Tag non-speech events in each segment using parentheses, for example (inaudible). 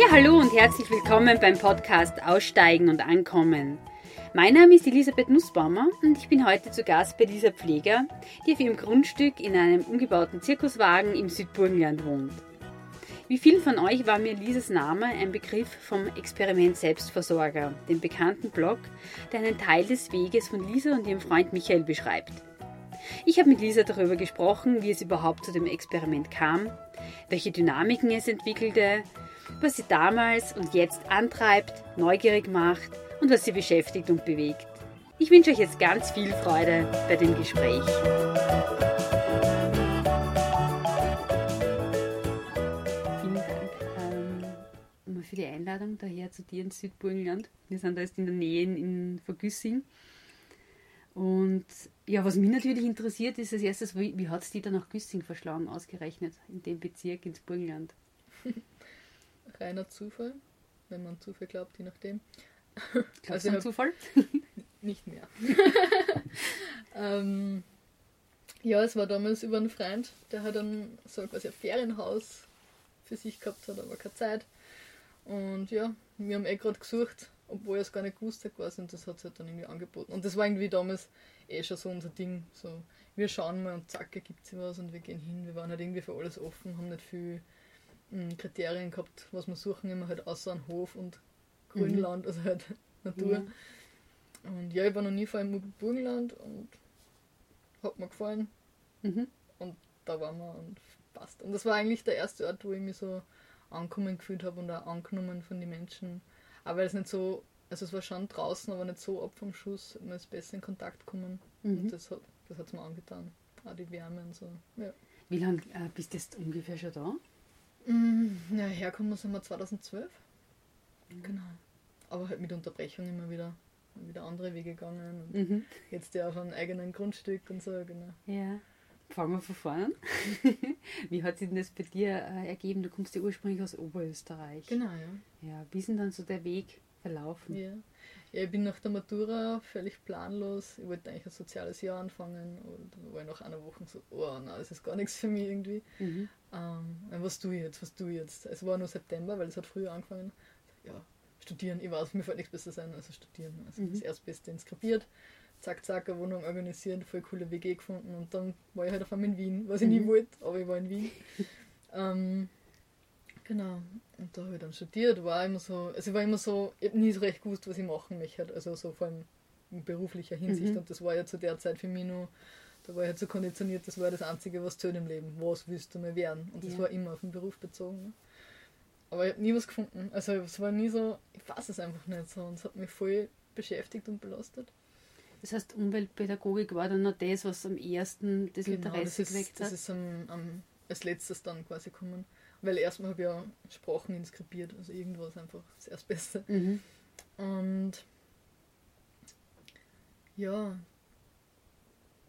Ja, hallo und herzlich willkommen beim Podcast Aussteigen und Ankommen. Mein Name ist Elisabeth Nussbaumer und ich bin heute zu Gast bei Lisa Pfleger, die auf ihrem Grundstück in einem umgebauten Zirkuswagen im Südburgenland wohnt. Wie vielen von euch war mir Lisas Name ein Begriff vom Experiment Selbstversorger, dem bekannten Blog, der einen Teil des Weges von Lisa und ihrem Freund Michael beschreibt. Ich habe mit Lisa darüber gesprochen, wie es überhaupt zu dem Experiment kam, welche Dynamiken es entwickelte, was sie damals und jetzt antreibt, neugierig macht und was sie beschäftigt und bewegt. Ich wünsche euch jetzt ganz viel Freude bei dem Gespräch. Vielen Dank ähm, für die Einladung daher zu dir ins Südburgenland. Wir sind da jetzt in der Nähe in Vergüssing. Und ja, was mich natürlich interessiert, ist als erstes, wie, wie hat es die dann nach Güssing verschlagen, ausgerechnet, in dem Bezirk ins Burgenland? (laughs) Reiner Zufall, wenn man Zufall glaubt, je nachdem. Glaubst also du an Zufall? (laughs) nicht mehr. (laughs) ähm, ja, es war damals über einen Freund, der hat dann so quasi ein Ferienhaus für sich gehabt, hat aber keine Zeit. Und ja, wir haben eh gerade gesucht, obwohl er es gar nicht gewusst hat quasi und das hat es halt dann irgendwie angeboten. Und das war irgendwie damals eh schon so unser Ding. So, wir schauen mal und zack, ergibt sich was und wir gehen hin. Wir waren halt irgendwie für alles offen, haben nicht viel Kriterien gehabt, was wir suchen, immer halt außer ein Hof und Grünland, mhm. also halt (laughs) Natur. Ja. Und ja, ich war noch nie vor im Burgenland und hat mir gefallen. Mhm. Und da waren wir und passt. Und das war eigentlich der erste Ort, wo ich mich so ankommen gefühlt habe und auch angenommen von den Menschen. Aber es nicht so, also es war schon draußen, aber nicht so ab vom Schuss, man ist besser in Kontakt gekommen. Mhm. Und das hat das hat's mir angetan. Auch die Wärme und so. Ja. Wie lange äh, bist du jetzt ungefähr schon da? Mm, ja, herkommen sind wir 2012. Mhm. Genau. Aber halt mit Unterbrechung immer wieder, wieder andere Wege gegangen. Mhm. Jetzt ja auf einem eigenen Grundstück und so, genau. Ja. Fangen wir von vorne an. (laughs) wie hat sich denn das bei dir äh, ergeben? Du kommst ja ursprünglich aus Oberösterreich. Genau, ja. Ja, wie ist denn dann so der Weg verlaufen? Ja. ja, ich bin nach der Matura völlig planlos. Ich wollte eigentlich ein soziales Jahr anfangen und war nach einer Woche so, oh nein, das ist gar nichts für mich irgendwie. Mhm. Ähm, was ich jetzt, was ich jetzt? Es war nur September, weil es hat früher angefangen. Ja, studieren, ich weiß, mir fällt nichts besser sein, also studieren. Also mhm. das Erstbeste inskribiert zack, zack, eine Wohnung organisiert, voll coole WG gefunden und dann war ich halt auf einmal in Wien, was ich nie mhm. wollte, aber ich war in Wien. (laughs) ähm, genau, und da habe ich dann studiert, war immer so, also ich war immer so, ich habe nie so recht gewusst, was ich machen möchte, also so vor allem in beruflicher Hinsicht mhm. und das war ja zu der Zeit für mich nur, da war ich halt so konditioniert, das war das Einzige, was zählt im Leben, was willst du mal werden und das ja. war immer auf den Beruf bezogen. Ne? Aber ich habe nie was gefunden, also es war nie so, ich weiß es einfach nicht so und es hat mich voll beschäftigt und belastet. Das heißt, Umweltpädagogik war dann noch das, was am ersten das genau, Interesse das geweckt hat? Das ist am, am, als letztes dann quasi gekommen. Weil erstmal habe ich ja Sprachen inskribiert, also irgendwas einfach das Erstbeste. Mhm. Und ja,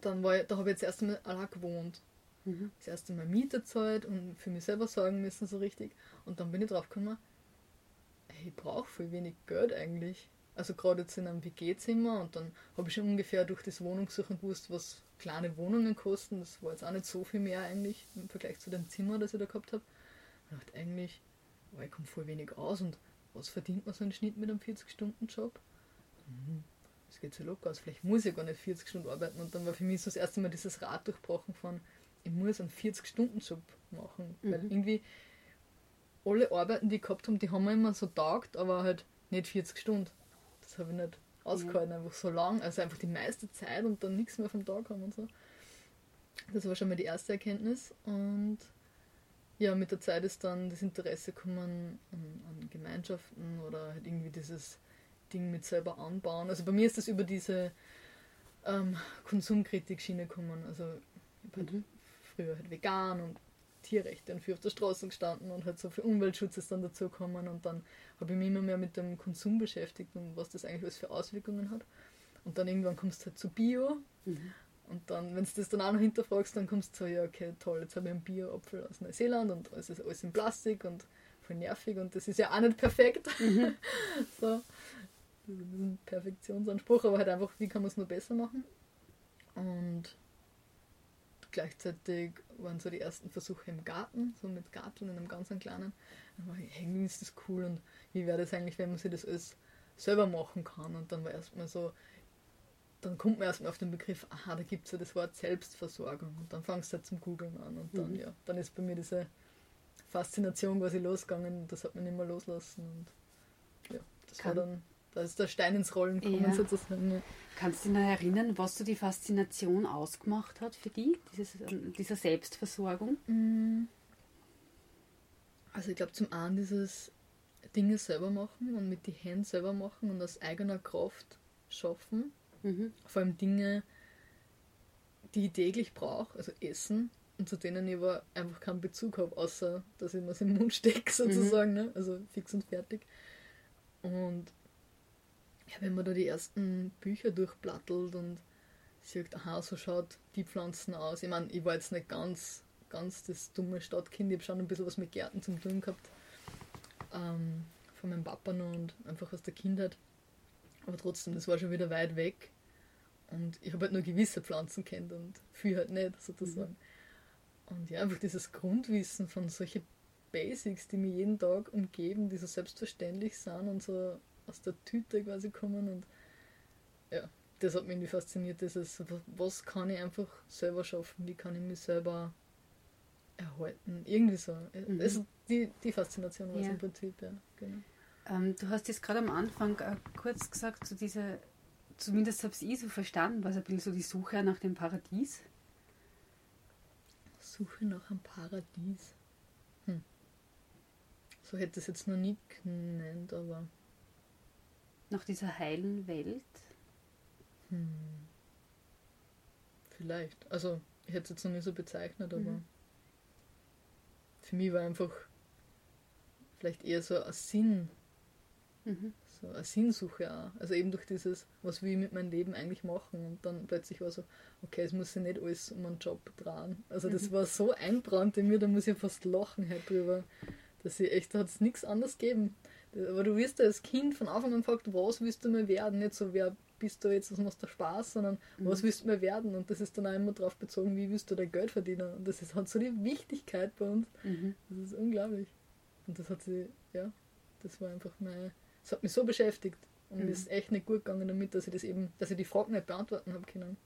dann war ich, da habe ich jetzt erst einmal allein gewohnt. Mhm. Das erste Mal Miete zahlt und für mich selber sorgen müssen so richtig. Und dann bin ich drauf gekommen, ich brauche viel wenig Geld eigentlich also gerade jetzt in einem WG-Zimmer und dann habe ich schon ungefähr durch das Wohnungssuchen gewusst, was kleine Wohnungen kosten. Das war jetzt auch nicht so viel mehr eigentlich im Vergleich zu dem Zimmer, das ich da gehabt habe. Ich dachte eigentlich, oh, ich komme voll wenig aus und was verdient man so einen Schnitt mit einem 40-Stunden-Job? Mhm. Das geht so locker aus, vielleicht muss ich gar nicht 40 Stunden arbeiten und dann war für mich so das erste Mal dieses Rad durchbrochen von, ich muss einen 40-Stunden-Job machen, mhm. weil irgendwie alle Arbeiten, die ich gehabt habe, die haben mir immer so taugt, aber halt nicht 40 Stunden das habe ich nicht ausgehalten, ja. einfach so lang, also einfach die meiste Zeit und dann nichts mehr vom Tag haben und so. Das war schon mal die erste Erkenntnis und ja, mit der Zeit ist dann das Interesse gekommen an, an Gemeinschaften oder halt irgendwie dieses Ding mit selber anbauen. Also bei mir ist das über diese ähm, Konsumkritik-Schiene gekommen. Also ich halt mhm. früher halt vegan und Tierrechte und für auf der Straße gestanden und halt so für Umweltschutz ist dann dazu gekommen und dann habe ich mich immer mehr mit dem Konsum beschäftigt und was das eigentlich alles für Auswirkungen hat. Und dann irgendwann kommst du halt zu Bio mhm. und dann, wenn du das dann auch noch hinterfragst, dann kommst du so, ja okay, toll, jetzt habe ich einen Bio-Apfel aus Neuseeland und es ist alles in Plastik und voll nervig und das ist ja auch nicht perfekt. Mhm. (laughs) so. Das ist ein Perfektionsanspruch, aber halt einfach, wie kann man es nur besser machen? Und gleichzeitig waren so die ersten Versuche im Garten, so mit Garteln in einem ganz kleinen. Dann war ich, irgendwie ist das cool und wie wäre das eigentlich, wenn man sich das alles selber machen kann? Und dann war erstmal so, dann kommt man erstmal auf den Begriff, aha, da gibt es ja das Wort Selbstversorgung. Und dann fangst du halt zum Googeln an und dann, mhm. ja, dann ist bei mir diese Faszination quasi losgegangen und das hat mich nicht mehr loslassen. Und ja, das kann. war dann, da ist der Stein ins Rollen gekommen ja. sozusagen. Ja. Kannst du dich noch erinnern, was so die Faszination ausgemacht hat für dich, dieses, ähm, dieser Selbstversorgung? Mm. Also ich glaube zum einen dieses Dinge selber machen und mit die Hände selber machen und aus eigener Kraft schaffen. Mhm. Vor allem Dinge, die ich täglich brauche, also Essen, und zu denen ich aber einfach keinen Bezug habe, außer dass ich mir im Mund stecke, (laughs) sozusagen, mhm. ne? also fix und fertig. Und ja, wenn man da die ersten Bücher durchplattelt und sieht, aha, so schaut die Pflanzen aus. Ich meine, ich war jetzt nicht ganz, ganz das dumme Stadtkind, ich habe schon ein bisschen was mit Gärten zu tun gehabt. Ähm, von meinem Papa noch und einfach aus der Kindheit. Aber trotzdem, das war schon wieder weit weg. Und ich habe halt nur gewisse Pflanzen kennt und viel halt nicht, sozusagen. Mhm. Und ja, einfach dieses Grundwissen von solchen Basics, die mir jeden Tag umgeben, die so selbstverständlich sind und so aus der Tüte quasi kommen. Und ja, das hat mich irgendwie fasziniert, dieses, was kann ich einfach selber schaffen, wie kann ich mich selber erhalten, irgendwie so. Mhm. Also die, die Faszination war es ja. im Prinzip, ja. Genau. Ähm, du hast jetzt gerade am Anfang äh, kurz gesagt, so diese, zumindest habe ich so verstanden, was ein bisschen so die Suche nach dem Paradies. Suche nach einem Paradies. Hm. So hätte es jetzt noch nie genannt, aber. Nach dieser heilen Welt? Hm. Vielleicht. Also, ich hätte es jetzt noch nie so bezeichnet, aber mhm. für mich war einfach vielleicht eher so ein Sinn Mhm. So eine Sinnsuche auch. Also eben durch dieses, was will ich mit meinem Leben eigentlich machen? Und dann plötzlich war so, okay, es muss ja nicht alles um einen Job tragen. Also das mhm. war so einbrannt in mir, da muss ich fast lachen halt drüber. Dass ich echt, da hat es nichts anderes gegeben. Aber du wirst ja als Kind von Anfang an gefragt, was willst du mal werden? Nicht so, wer bist du jetzt, was machst du Spaß, sondern mhm. was willst du mal werden? Und das ist dann auch immer darauf bezogen, wie willst du dein Geld verdienen? Und das ist, hat so die Wichtigkeit bei uns. Mhm. Das ist unglaublich. Und das hat sie, ja, das war einfach meine das hat mich so beschäftigt und mhm. mir ist echt nicht gut gegangen damit, dass ich das eben, dass ich die Frage nicht beantworten habe können.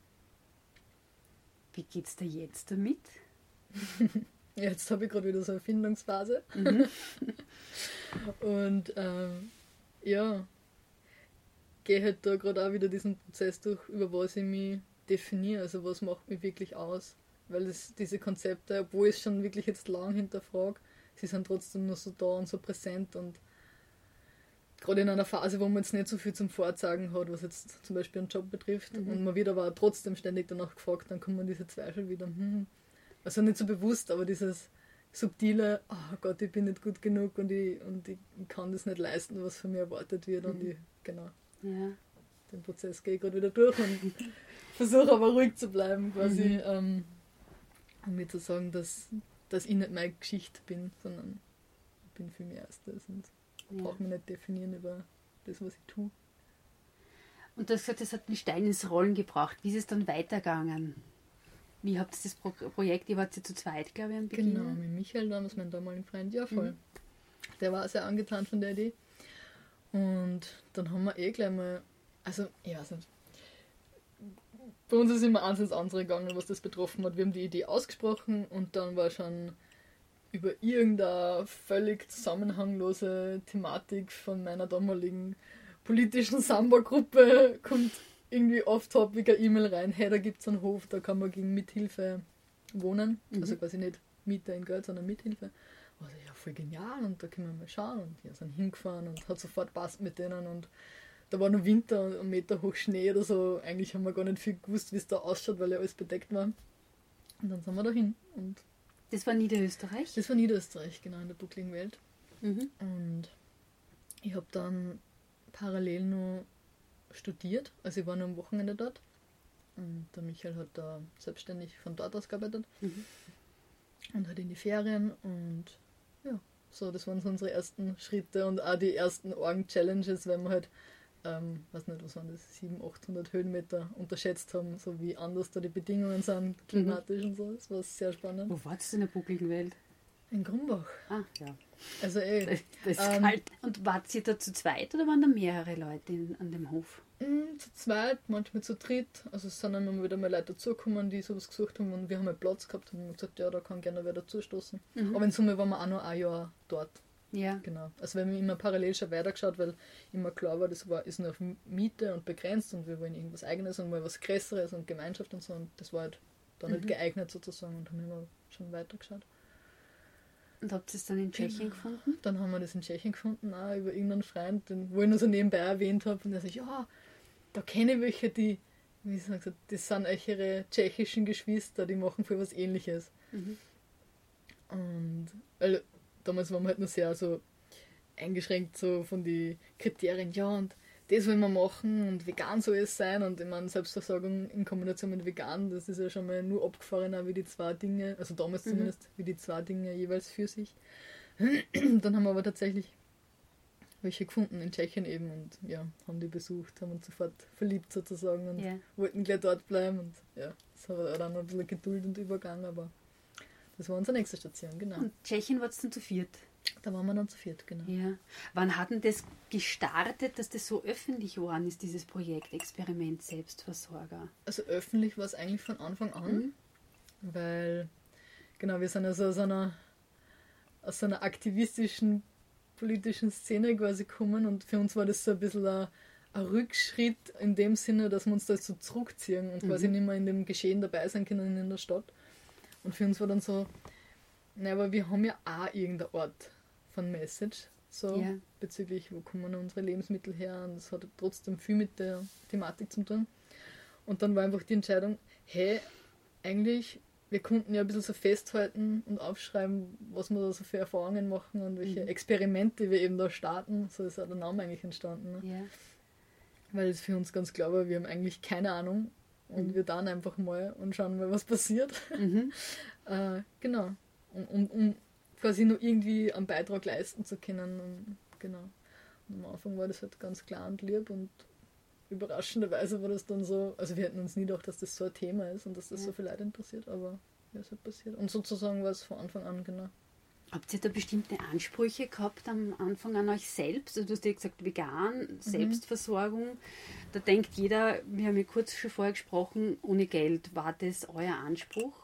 Wie geht's dir jetzt damit? (laughs) jetzt habe ich gerade wieder so eine Findungsphase. Mhm. (laughs) und ähm, ja, gehe halt da gerade auch wieder diesen Prozess durch, über was ich mich definiere, also was macht mich wirklich aus. Weil es, diese Konzepte, obwohl ich es schon wirklich jetzt lang hinterfrage, sie sind trotzdem noch so da und so präsent und gerade in einer Phase, wo man jetzt nicht so viel zum Vorzeigen hat, was jetzt zum Beispiel einen Job betrifft, mhm. und man wird aber trotzdem ständig danach gefragt, dann kommen diese Zweifel wieder. Hm. Also nicht so bewusst, aber dieses subtile, oh Gott, ich bin nicht gut genug und ich, und ich kann das nicht leisten, was von mir erwartet wird. Mhm. Und ich, genau. Ja. Den Prozess gehe ich gerade wieder durch und (laughs) versuche aber ruhig zu bleiben, quasi, mhm. ähm, um mir zu sagen, dass, dass ich nicht meine Geschichte bin, sondern ich bin viel mehr als das. Und ja. brauche mich nicht definieren über das, was ich tue. Und du hast gesagt, das hat einen Stein ins Rollen gebracht. Wie ist es dann weitergegangen? Wie habt ihr das Pro Projekt, ihr wart ja zu zweit, glaube ich, am Beginn? Genau, mit Michael damals, mein damaligen Freund, ja voll. Mhm. Der war sehr angetan von der Idee. Und dann haben wir eh gleich mal, also ich weiß nicht, bei uns ist immer eins ins andere gegangen, was das betroffen hat. Wir haben die Idee ausgesprochen und dann war schon über irgendeine völlig zusammenhanglose Thematik von meiner damaligen politischen Samba-Gruppe kommt irgendwie off-topic eine E-Mail rein, hey, da gibt es einen Hof, da kann man gegen Mithilfe wohnen. Mhm. Also quasi nicht Miete in Geld, sondern Mithilfe. Also ja, voll genial und da können wir mal schauen. Und wir sind hingefahren und hat sofort passt mit denen und da war noch Winter und ein Meter hoch Schnee oder so. Eigentlich haben wir gar nicht viel gewusst, wie es da ausschaut, weil ja alles bedeckt war. Und dann sind wir da hin und das war Niederösterreich? Das war Niederösterreich, genau, in der buckligen Welt. Mhm. Und ich habe dann parallel nur studiert, also ich war nur am Wochenende dort. Und der Michael hat da selbstständig von dort aus gearbeitet. Mhm. Und halt in die Ferien und ja, so, das waren so unsere ersten Schritte und auch die ersten Orgen-Challenges, wenn man halt ähm, weiß nicht, was waren das, 700, 800 Höhenmeter unterschätzt haben, so wie anders da die Bedingungen sind, klimatisch mhm. und so. Das war sehr spannend. Wo war das in der buckligen Welt? In Grumbach. Ah, ja. Also. Das, (laughs) das ist ähm, kalt. Und wart ihr da zu zweit oder waren da mehrere Leute in, an dem Hof? Mm, zu zweit, manchmal zu dritt. Also es sind dann immer wieder mal Leute dazugekommen, die sowas gesucht haben und wir haben halt Platz gehabt und haben gesagt, ja, da kann gerne wer dazustoßen. Mhm. Aber in Summe waren wir auch noch ein Jahr dort. Ja. Genau. Also wir haben immer parallel schon weitergeschaut, weil immer klar war, das war, ist nur auf Miete und begrenzt und wir wollen irgendwas eigenes und mal was Größeres und Gemeinschaft und so und das war halt da mhm. nicht geeignet sozusagen und haben immer schon weitergeschaut. Und habt ihr es dann in Tschechien gefunden? Dann haben wir das in Tschechien gefunden, auch über irgendeinen Freund, den, wo ich nur so nebenbei erwähnt habe. Und der sagt, ja, da kenne ich welche, die, wie soll ich sagen, das sind euch ihre tschechischen Geschwister, die machen für was ähnliches. Mhm. Und weil damals waren wir halt noch sehr so eingeschränkt so von den Kriterien, ja und das wollen wir machen und vegan soll es sein und ich meine Selbstversorgung in Kombination mit vegan, das ist ja schon mal nur abgefahrener wie die zwei Dinge, also damals mhm. zumindest wie die zwei Dinge jeweils für sich. (clears throat) Dann haben wir aber tatsächlich welche gefunden in Tschechien eben und ja, haben die besucht, haben uns sofort verliebt sozusagen und yeah. wollten gleich dort bleiben und ja, das war dann ein bisschen Geduld und Übergang, aber das war unsere nächste Station, genau. Und Tschechien war es dann zu viert? Da waren wir dann zu viert, genau. Ja. Wann hat denn das gestartet, dass das so öffentlich geworden ist, dieses Projekt Experiment Selbstversorger? Also öffentlich war es eigentlich von Anfang an, mhm. weil, genau, wir sind also aus einer, aus einer aktivistischen politischen Szene quasi gekommen und für uns war das so ein bisschen ein, ein Rückschritt in dem Sinne, dass wir uns da so zurückziehen und mhm. quasi nicht mehr in dem Geschehen dabei sein können in der Stadt. Und für uns war dann so, na, aber wir haben ja auch irgendeine Art von Message, so ja. bezüglich, wo kommen unsere Lebensmittel her und das hat trotzdem viel mit der Thematik zu tun. Und dann war einfach die Entscheidung, hey, eigentlich, wir konnten ja ein bisschen so festhalten und aufschreiben, was wir da so für Erfahrungen machen und welche mhm. Experimente wir eben da starten. So ist auch der Name eigentlich entstanden. Ne? Ja. Weil es für uns ganz klar war, wir haben eigentlich keine Ahnung, und mhm. wir dann einfach mal und schauen mal, was passiert. Mhm. (laughs) äh, genau. Um, um, um, quasi nur irgendwie einen Beitrag leisten zu können. Und, genau. Und am Anfang war das halt ganz klar und lieb und überraschenderweise war das dann so, also wir hätten uns nie gedacht, dass das so ein Thema ist und dass das ja. so viele Leute interessiert, aber ja, es hat passiert. Und sozusagen war es von Anfang an, genau. Habt ihr da bestimmte Ansprüche gehabt am Anfang an euch selbst? Also du hast ja gesagt, vegan, mhm. Selbstversorgung. Da denkt jeder, wir haben ja kurz schon vorher gesprochen, ohne Geld. War das euer Anspruch?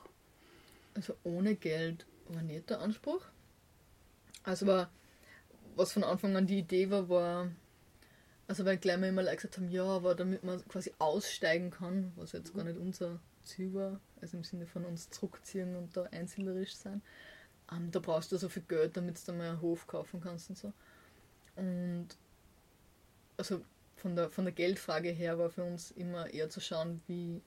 Also ohne Geld war nicht der Anspruch. Also war, was von Anfang an die Idee war, war, also weil gleich mal immer Leute gesagt haben, ja, aber damit man quasi aussteigen kann, was jetzt gar nicht unser Ziel war, also im Sinne von uns zurückziehen und da einzelerisch sein, ähm, da brauchst du so viel Geld, damit du mal einen Hof kaufen kannst und so. Und also von der, von der Geldfrage her war für uns immer eher zu schauen, wie,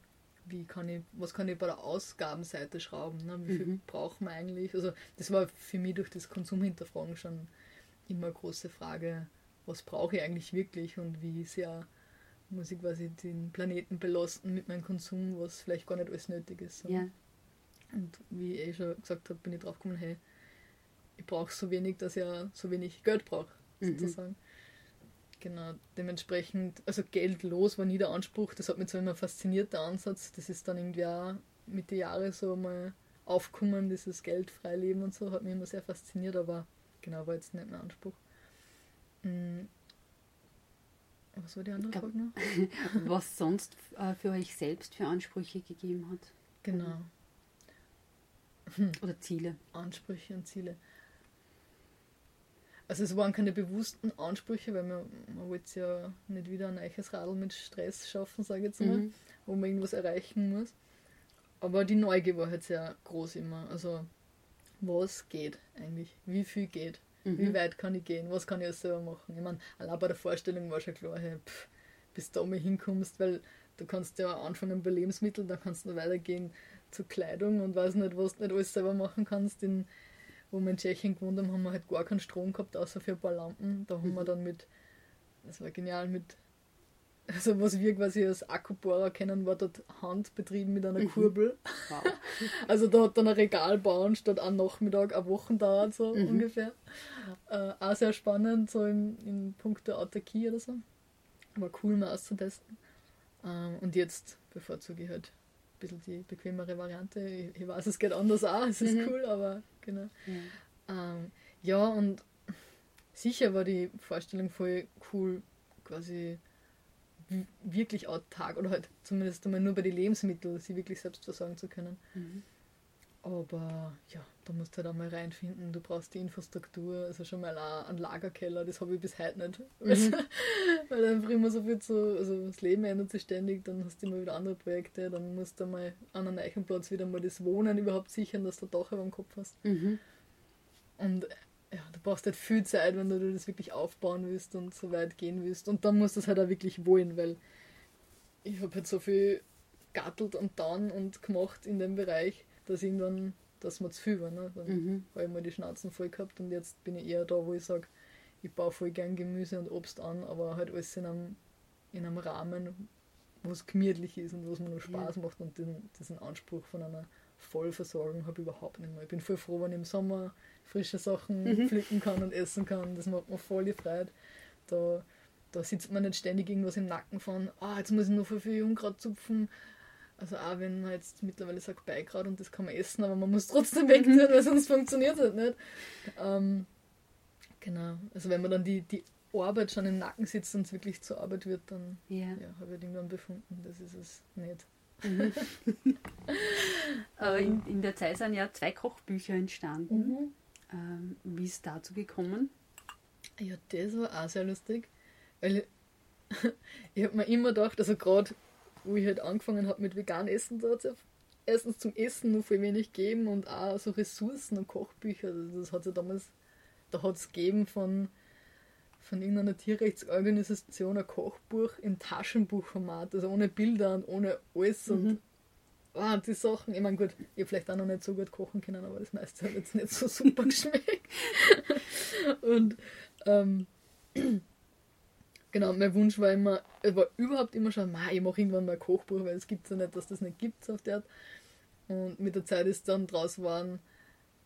wie kann ich, was kann ich bei der Ausgabenseite schrauben, ne? wie viel mhm. braucht man eigentlich. Also das war für mich durch das Konsumhinterfragen schon immer eine große Frage, was brauche ich eigentlich wirklich und wie sehr muss ich quasi den Planeten belasten mit meinem Konsum, was vielleicht gar nicht alles nötig ist. So. Ja. Und wie ich eh schon gesagt habe, bin ich drauf gekommen, hey, ich brauche so wenig, dass ich so wenig Geld brauche, sozusagen. Mhm. Genau, dementsprechend, also geldlos war nie der Anspruch, das hat mich zwar immer fasziniert, der Ansatz, das ist dann irgendwie auch mit den Jahren so mal aufkommen, dieses geldfreie Leben und so, hat mich immer sehr fasziniert, aber genau, war jetzt nicht mein Anspruch. Mhm. Was war die andere Frage noch? (laughs) Was sonst äh, für euch selbst für Ansprüche gegeben hat? Genau. Oder Ziele. Ansprüche und Ziele. Also es waren keine bewussten Ansprüche, weil man, man wollte ja nicht wieder ein neues Radl mit Stress schaffen, sage ich jetzt mal, mhm. wo man irgendwas erreichen muss. Aber die Neugier war halt sehr groß immer. Also was geht eigentlich? Wie viel geht? Mhm. Wie weit kann ich gehen? Was kann ich alles selber machen? Ich meine, allein bei der Vorstellung war schon klar, hey, pff, bis du da mal hinkommst, weil du kannst ja anfangen bei Lebensmitteln, dann kannst du weitergehen zu Kleidung und weiß nicht, was du nicht alles selber machen kannst. In, wo wir in Tschechien gewohnt haben, haben wir halt gar keinen Strom gehabt, außer für ein paar Lampen. Da haben mhm. wir dann mit, das war genial, mit, also was wir quasi als Akkubohrer kennen, war dort handbetrieben mit einer mhm. Kurbel. Wow. (laughs) Also da hat dann ein Regal bauen statt ein Nachmittag, eine Woche dauert so mhm. ungefähr. Äh, auch sehr spannend, so in, in puncto Autarkie oder so. war cool mal auszutesten. Ähm, und jetzt bevorzuge ich halt ein bisschen die bequemere Variante. Ich, ich weiß, es geht anders auch, es ist mhm. cool, aber genau. Ja. Ähm, ja, und sicher war die Vorstellung voll cool, quasi wirklich autark oder halt zumindest einmal nur bei den Lebensmitteln sie wirklich selbst versorgen zu können. Mhm. Aber ja, da musst du halt auch mal reinfinden. Du brauchst die Infrastruktur, also schon mal einen Lagerkeller, das habe ich bis heute nicht. Mhm. (laughs) Weil einfach immer so viel zu, also das Leben ändert sich ständig, dann hast du immer wieder andere Projekte, dann musst du mal an einem neuen Platz wieder mal das Wohnen überhaupt sichern, dass du Dach über dem Kopf hast. Mhm. Und ja, du brauchst halt viel Zeit, wenn du das wirklich aufbauen willst und so weit gehen willst. Und dann musst du es halt auch wirklich wollen, weil ich habe halt so viel gattelt und dann und gemacht in dem Bereich dass irgendwann, dass man zu viel war. Ne? Dann mhm. habe ich mal die Schnauzen voll gehabt und jetzt bin ich eher da, wo ich sage, ich baue voll gern Gemüse und Obst an, aber halt alles in einem, in einem Rahmen, wo es gemütlich ist und wo es mir nur Spaß ja. macht und den, diesen Anspruch von einer Vollversorgung habe ich überhaupt nicht mehr. Ich bin voll froh, wenn ich im Sommer frische Sachen mhm. pflücken kann und essen kann. Das macht mir voll die Freude. Da, da sitzt man nicht ständig irgendwas im Nacken von, ah, jetzt muss ich noch für viel Unkraut zupfen, also auch wenn man jetzt mittlerweile sagt Beikraut und das kann man essen, aber man muss trotzdem wegnehmen, weil sonst funktioniert es halt nicht. Ähm, genau. Also wenn man dann die, die Arbeit schon im Nacken sitzt und es wirklich zur Arbeit wird, dann ja. ja habe ich irgendwann befunden, das ist es nicht. Mhm. (laughs) in, in, der Zeit sind ja zwei Kochbücher entstanden. Mhm. Ähm, wie ist es dazu gekommen? Ja, das war auch sehr lustig, weil (laughs) ich, ich habe mir immer gedacht, also gerade wo ich halt angefangen habe mit vegan Essen, da hat es ja erstens zum Essen nur viel wenig gegeben und auch so Ressourcen und Kochbücher. Also das hat es ja damals, da hat es gegeben von, von irgendeiner Tierrechtsorganisation ein Kochbuch in Taschenbuchformat, also ohne Bilder und ohne alles mhm. und ah, die Sachen, ich meine gut, ich habe vielleicht auch noch nicht so gut kochen können, aber das meiste hat jetzt nicht so super (laughs) geschmeckt. und ähm, Genau, mein Wunsch war immer, es war überhaupt immer schon, ich mache irgendwann mal ein Kochbuch, weil es gibt ja nicht, dass das nicht gibt auf der Art. Und mit der Zeit ist dann draus geworden,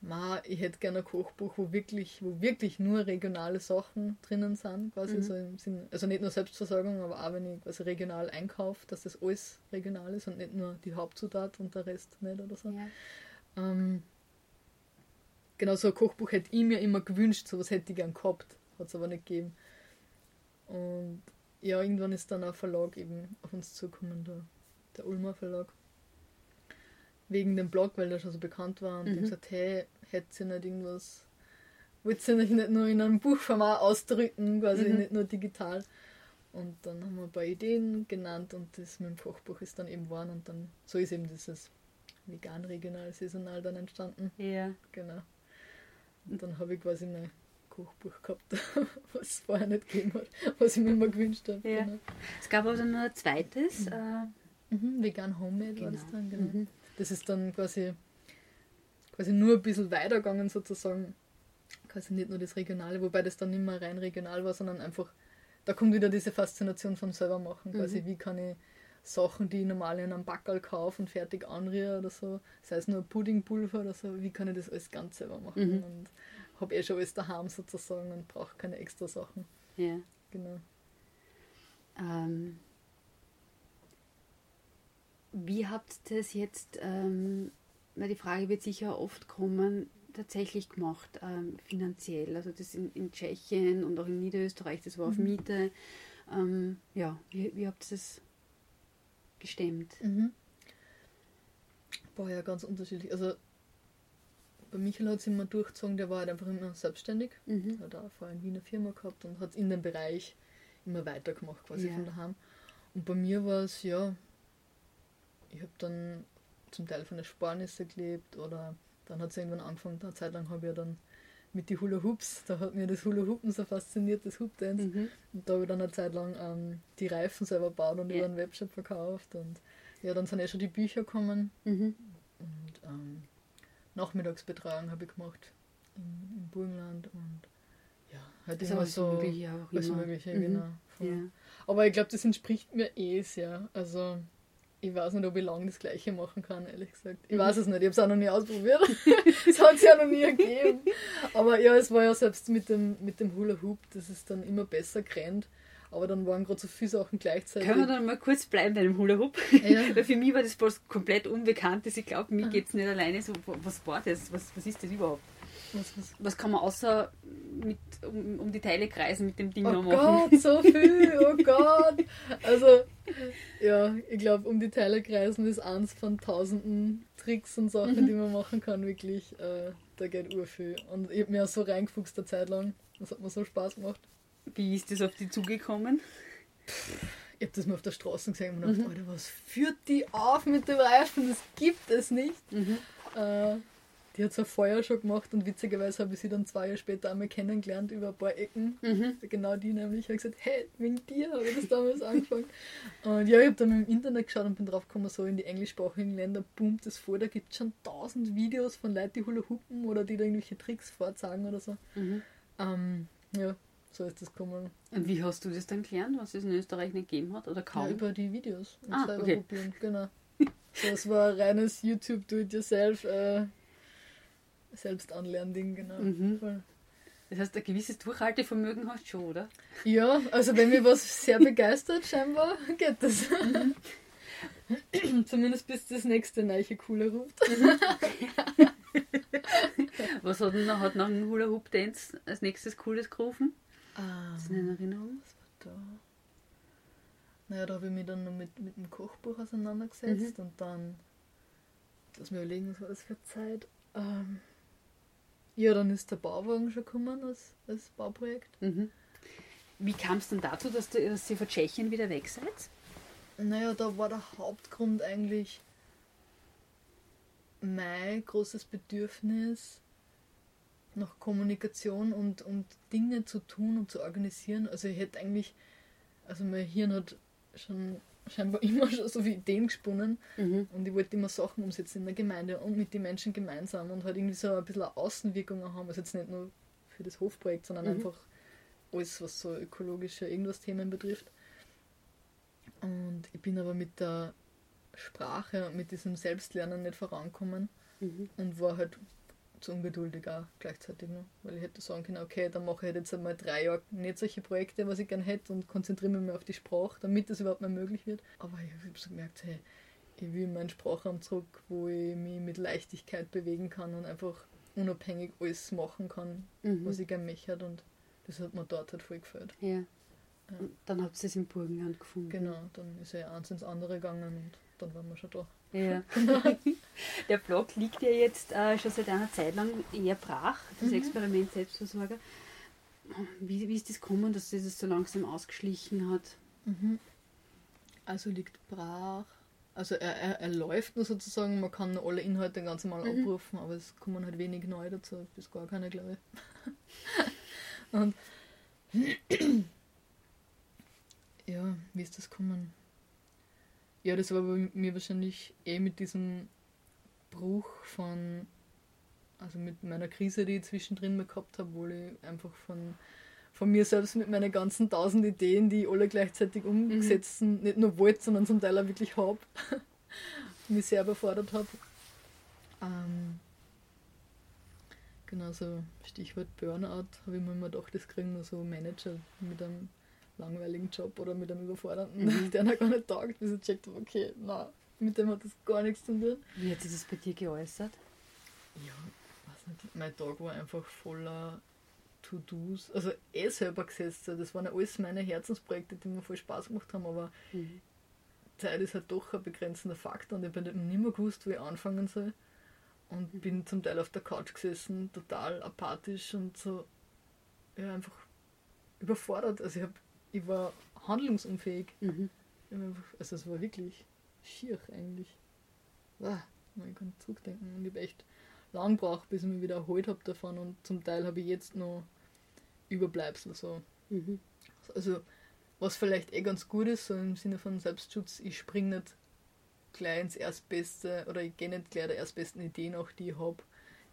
Ma, ich hätte gerne ein Kochbuch, wo wirklich, wo wirklich nur regionale Sachen drinnen sind, quasi mhm. so im Sinn, also nicht nur Selbstversorgung, aber auch wenn ich quasi regional einkaufe, dass das alles regional ist und nicht nur die Hauptzutat und der Rest nicht oder so. Ja. Ähm, genau, so ein Kochbuch hätte ich mir immer gewünscht, sowas hätte ich gern gehabt, hat es aber nicht gegeben. Und ja, irgendwann ist dann ein Verlag eben auf uns zugekommen, der, der Ulmer Verlag. Wegen dem Blog, weil der schon so bekannt war. Und mhm. haben gesagt, hey, hätte sie nicht irgendwas, wollt sie nicht, nicht nur in einem Buchformat ausdrücken, quasi mhm. nicht nur digital. Und dann haben wir ein paar Ideen genannt und das mit dem Kochbuch ist dann eben geworden und dann so ist eben dieses vegan, regional, saisonal dann entstanden. Ja. Genau. Und dann habe ich quasi eine Kochbuch gehabt, (laughs) was es vorher nicht gegeben hat, was ich mir immer gewünscht habe. Ja. Genau. Es gab also noch ein zweites. Mhm. Äh, mhm, vegan Homemade genau. war das dann, genau. Mhm. Das ist dann quasi, quasi nur ein bisschen weitergegangen sozusagen. Quasi nicht nur das Regionale, wobei das dann nicht mehr rein regional war, sondern einfach, da kommt wieder diese Faszination vom selber machen. Quasi, mhm. wie kann ich Sachen, die ich normal in einem Backerl kaufe und fertig anrühre oder so, sei es nur Puddingpulver oder so, wie kann ich das alles ganz selber machen? Mhm. Und habe eh schon alles daheim sozusagen und brauche keine extra Sachen. Ja. Genau. Ähm, wie habt ihr das jetzt, ähm, weil die Frage wird sicher oft kommen, tatsächlich gemacht, ähm, finanziell? Also das in, in, Tschechien und auch in Niederösterreich, das war auf mhm. Miete. Ähm, ja, wie, wie habt ihr das gestemmt? Mhm. Boah, ja, ganz unterschiedlich. Also bei Michael hat es immer durchgezogen, der war halt einfach immer selbstständig. Mhm. Hat auch vorher in Wiener Firma gehabt und hat in dem Bereich immer weitergemacht, quasi ja. von daheim. Und bei mir war es, ja, ich habe dann zum Teil von der Sparnisse gelebt oder dann hat es irgendwann angefangen, eine Zeit lang habe ich ja dann mit den Hula Hoops, da hat mir das Hula Hoopen so fasziniert, das Hoop Dance. Mhm. Und da habe ich dann eine Zeit lang ähm, die Reifen selber gebaut und ja. über einen Webshop verkauft. Und ja, dann sind eh schon die Bücher gekommen. Mhm. Und ähm, Nachmittagsbetreuung habe ich gemacht im, im Burgenland und ja, halt immer so mögliche alles immer. Mögliche, mhm. genau. Ja. Aber ich glaube, das entspricht mir eh sehr. Also ich weiß nicht, ob ich lange das Gleiche machen kann, ehrlich gesagt. Ich mhm. weiß es nicht, ich habe es auch noch nie ausprobiert. Es hat es ja noch nie gegeben. Aber ja, es war ja selbst mit dem, mit dem Hula Hoop, das ist dann immer besser gerannt. aber dann waren gerade so viele Sachen gleichzeitig. Können wir dann mal kurz bleiben bei dem Hula Hoop? Ja. (laughs) Weil für mich war das was komplett Unbekanntes. Ich glaube, mir geht es nicht alleine so, was war das? Was, was ist das überhaupt? Was, was? Was kann man außer mit, um, um die Teile kreisen mit dem Ding Oh noch machen? Gott, so viel, oh (laughs) Gott. Also, ja, ich glaube, um die Teile kreisen ist eins von tausenden Tricks und Sachen, Mhm. die man machen kann, wirklich. Äh, da geht urviel. Und ich habe mir auch so reingefuchst eine Zeit lang. Das hat mir so Spaß gemacht. Wie ist das auf die zugekommen? Ich habe das mal auf der Straße gesehen und Mhm. gedacht, Alter, was führt die auf mit dem Reifen? Das gibt es nicht. Mhm. Äh, die hat so schon gemacht und witzigerweise habe ich sie dann zwei Jahre später einmal kennengelernt über ein paar Ecken. Mhm. Genau die nämlich. Ich habe gesagt, hey, wegen dir habe ich das damals angefangen. Und ja, ich habe dann im Internet geschaut und bin drauf gekommen, so in die englischsprachigen Länder boomt es vor. Da gibt es schon tausend Videos von Leuten, die Hula hupen oder die da irgendwelche Tricks vorzeigen oder so. Mhm. Ähm, ja, so ist das gekommen. Und wie hast du das dann gelernt, was es in Österreich nicht gegeben hat? Oder Ja, kaum? über die Videos. Und Ah, selber okay. probieren, genau. Es war ein reines YouTube Do-it-yourself äh, Selbstanlernding, genau. Mhm. Voll. Das heißt, ein gewisses Durchhaltevermögen hast du schon, oder? Ja, also wenn mich was sehr begeistert, scheinbar geht das. Zumindest bis das nächste Neiche Coole ruft. (laughs) Was hat, denn, noch- hat nach dem Hula Hoop Dance als nächstes Cooles gerufen? Ah, Ist das in Erinnerung? da. Naja, da habe ich mich dann noch mit, mit dem Kochbuch auseinandergesetzt und dann, lass mich überlegen, was war das für eine Zeit? Ähm, ja, dann ist der Bauwagen schon gekommen als, als Bauprojekt. Mhm. Wie kam es denn dazu, dass, du, dass ihr von Tschechien wieder weg seid? Naja, da war der Hauptgrund eigentlich mein großes Bedürfnis nach Kommunikation und, und Dinge zu tun und zu organisieren. Also ich hätte eigentlich, also mein Hirn hat schon scheinbar (laughs) immer schon so viele Ideen gesponnen Mhm. und ich wollte immer Sachen umsetzen in der Gemeinde und mit den Menschen gemeinsam und halt irgendwie so ein bisschen eine Außenwirkung auch haben. Also jetzt nicht nur für das Hofprojekt, sondern Mhm. einfach alles, was so ökologische irgendwas Themen betrifft. Und ich bin aber mit der Sprache und mit diesem Selbstlernen nicht vorankommen Mhm. und war halt zu ungeduldig auch gleichzeitig noch. Weil ich hätte sagen können, okay, dann mache ich halt jetzt einmal drei Jahre nicht solche Projekte, was ich gerne hätte und konzentriere mich mehr auf die Sprache, damit das überhaupt mal möglich wird. Aber ich habe so gemerkt, hey, ich will in meinen Sprachraum zurück, wo ich mich mit Leichtigkeit bewegen kann und einfach unabhängig alles machen kann, Mhm. was ich gerne möchte und das hat mir dort halt voll gefällt. Ja. Und dann habt ihr es im Burgenland gefunden. Genau, dann ist ja eins ins andere gegangen und dann waren wir schon da. Ja. (laughs) Der Blog liegt ja jetzt äh, schon seit einer Zeit lang eher brach, das Mhm. Experiment Selbstversorger. Wie, wie ist das gekommen, dass das so langsam ausgeschlichen hat? Mhm. Also liegt brach. Also er, er, er läuft nur sozusagen, man kann alle Inhalte ganz normal Mhm. abrufen, aber es kommen halt wenig neu dazu, bis gar keine, glaube ich. (laughs) Und (clears throat) ja, wie ist das gekommen? Ja, das war bei mir wahrscheinlich eh mit diesem Bruch von, also mit meiner Krise, die ich zwischendrin mal gehabt habe, wo ich einfach von, von mir selbst mit meinen ganzen tausend Ideen, die ich alle gleichzeitig umgesetzt nicht nur wollte, sondern zum Teil auch wirklich habe, (laughs) mich sehr überfordert habe. Ähm, genau so Stichwort Burnout, habe ich mir immer gedacht, das kriegen nur so Manager mit einem langweiligen Job oder mit einem überfordernden, Mhm. (laughs) der noch gar nicht taugt, bis ich gecheckt habe, okay, na, mit dem hat das gar nichts zu tun. Wie hat sich das bei dir geäußert? Ja, weiß nicht, mein Tag war einfach voller To-Dos. Also eh selber gesetzt. Das waren ja alles meine Herzensprojekte, die mir voll Spaß gemacht haben, aber Mhm. Zeit ist halt doch ein begrenzender Faktor und ich habe nicht mehr gewusst, wo ich anfangen soll. Und bin zum Teil auf der Couch gesessen, total apathisch und so, ja, einfach überfordert. Also ich, hab, ich war handlungsunfähig. Mhm. Also es war wirklich schier eigentlich. Ah, ich kann zurückdenken und ich habe echt lang gebraucht, bis ich mich wieder erholt habe davon und zum Teil habe ich jetzt noch Überbleibsel so. Mhm. Also was vielleicht eh ganz gut ist, so im Sinne von Selbstschutz, ich springe nicht gleich ins Erstbeste oder ich gehe nicht gleich der erstbesten Idee nach, die ich habe,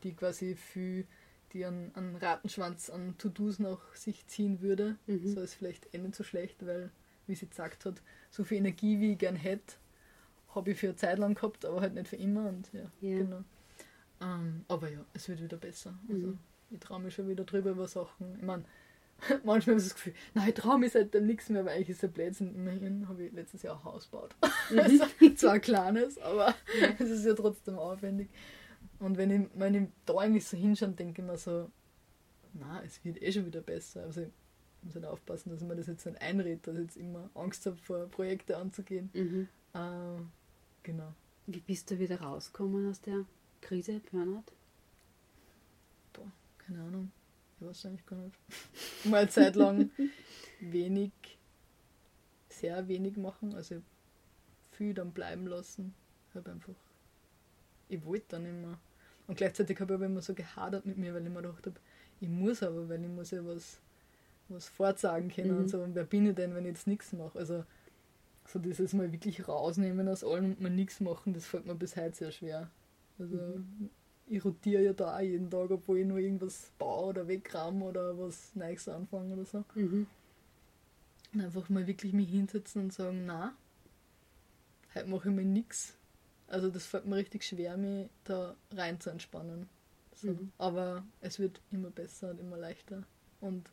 die quasi viel, die einen, einen Ratenschwanz an To-Dos nach sich ziehen würde. Mhm. So ist vielleicht eh nicht so schlecht, weil, wie sie gesagt hat, so viel Energie, wie ich gern hätte, habe ich für eine Zeit lang gehabt, aber halt nicht für immer. Und ja, Ja. genau. Ähm, aber ja, es wird wieder besser. Also Mhm. ich traue mich schon wieder drüber über Sachen. Ich meine, (laughs) manchmal habe ich das Gefühl, nein, ich traue mich seitdem nichts mehr, weil eigentlich ist der Blödsinn. Immerhin habe ich letztes Jahr ein Haus gebaut. (laughs) Mhm. also, zwar ein kleines, aber ja. (laughs) es ist ja trotzdem aufwendig. Und wenn ich, wenn ich da eigentlich so hinschaue, denke ich mir so, na, es wird eh schon wieder besser. Also ich muss halt aufpassen, dass ich mir das jetzt nicht einredet, dass ich jetzt immer Angst habe, vor Projekte anzugehen. Mhm. Äh, genau. Wie bist du wieder rausgekommen aus der Krise, Burnout? Boah, keine Ahnung. Ich weiß eigentlich gar nicht. (laughs) Mal eine Zeit lang wenig, sehr wenig machen, also viel dann bleiben lassen. Ich habe einfach, ich wollte dann immer. Und gleichzeitig habe ich aber immer so gehadert mit mir, weil ich mir gedacht habe, ich muss aber, weil ich muss ja was, was fortsagen können mhm. und so. Und wer bin ich denn, wenn ich jetzt nichts mache? Also so dieses mal wirklich rausnehmen aus allem und mal nichts machen, das fällt mir bis heute sehr schwer. Also mhm. ich rotiere ja da auch jeden Tag, obwohl ich nur irgendwas baue oder wegkram oder was Neues anfange oder so. Mhm. Und einfach mal wirklich mich hinsetzen und sagen, na, heute mache ich mal nichts. Also das fällt mir richtig schwer, mich da rein zu entspannen. So. Mhm. Aber es wird immer besser und immer leichter. Und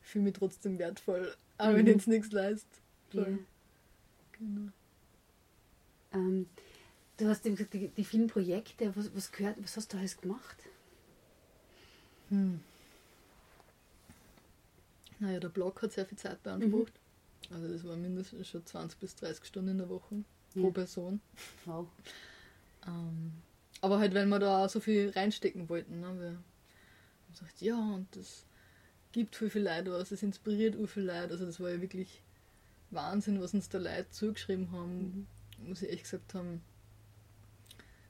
fühle mich trotzdem wertvoll, auch mhm. wenn ich jetzt nichts leist. Voll. Genau. Ähm, du hast gesagt, die, die vielen Projekte, was, was, gehört, was hast du alles gemacht? Hm. Naja, der Blog hat sehr viel Zeit beansprucht. Mhm. Also das war mindestens schon 20 bis 30 Stunden in der Woche pro ja. Person. Wow. Ähm, aber halt, wenn wir da auch so viel reinstecken wollten. Ne? Wir haben gesagt, ja, und das gibt viel, viel Leute was, es inspiriert viel Leute. Also das war ja wirklich Wahnsinn, was uns da Leute zugeschrieben haben, mhm. muss ich echt gesagt haben,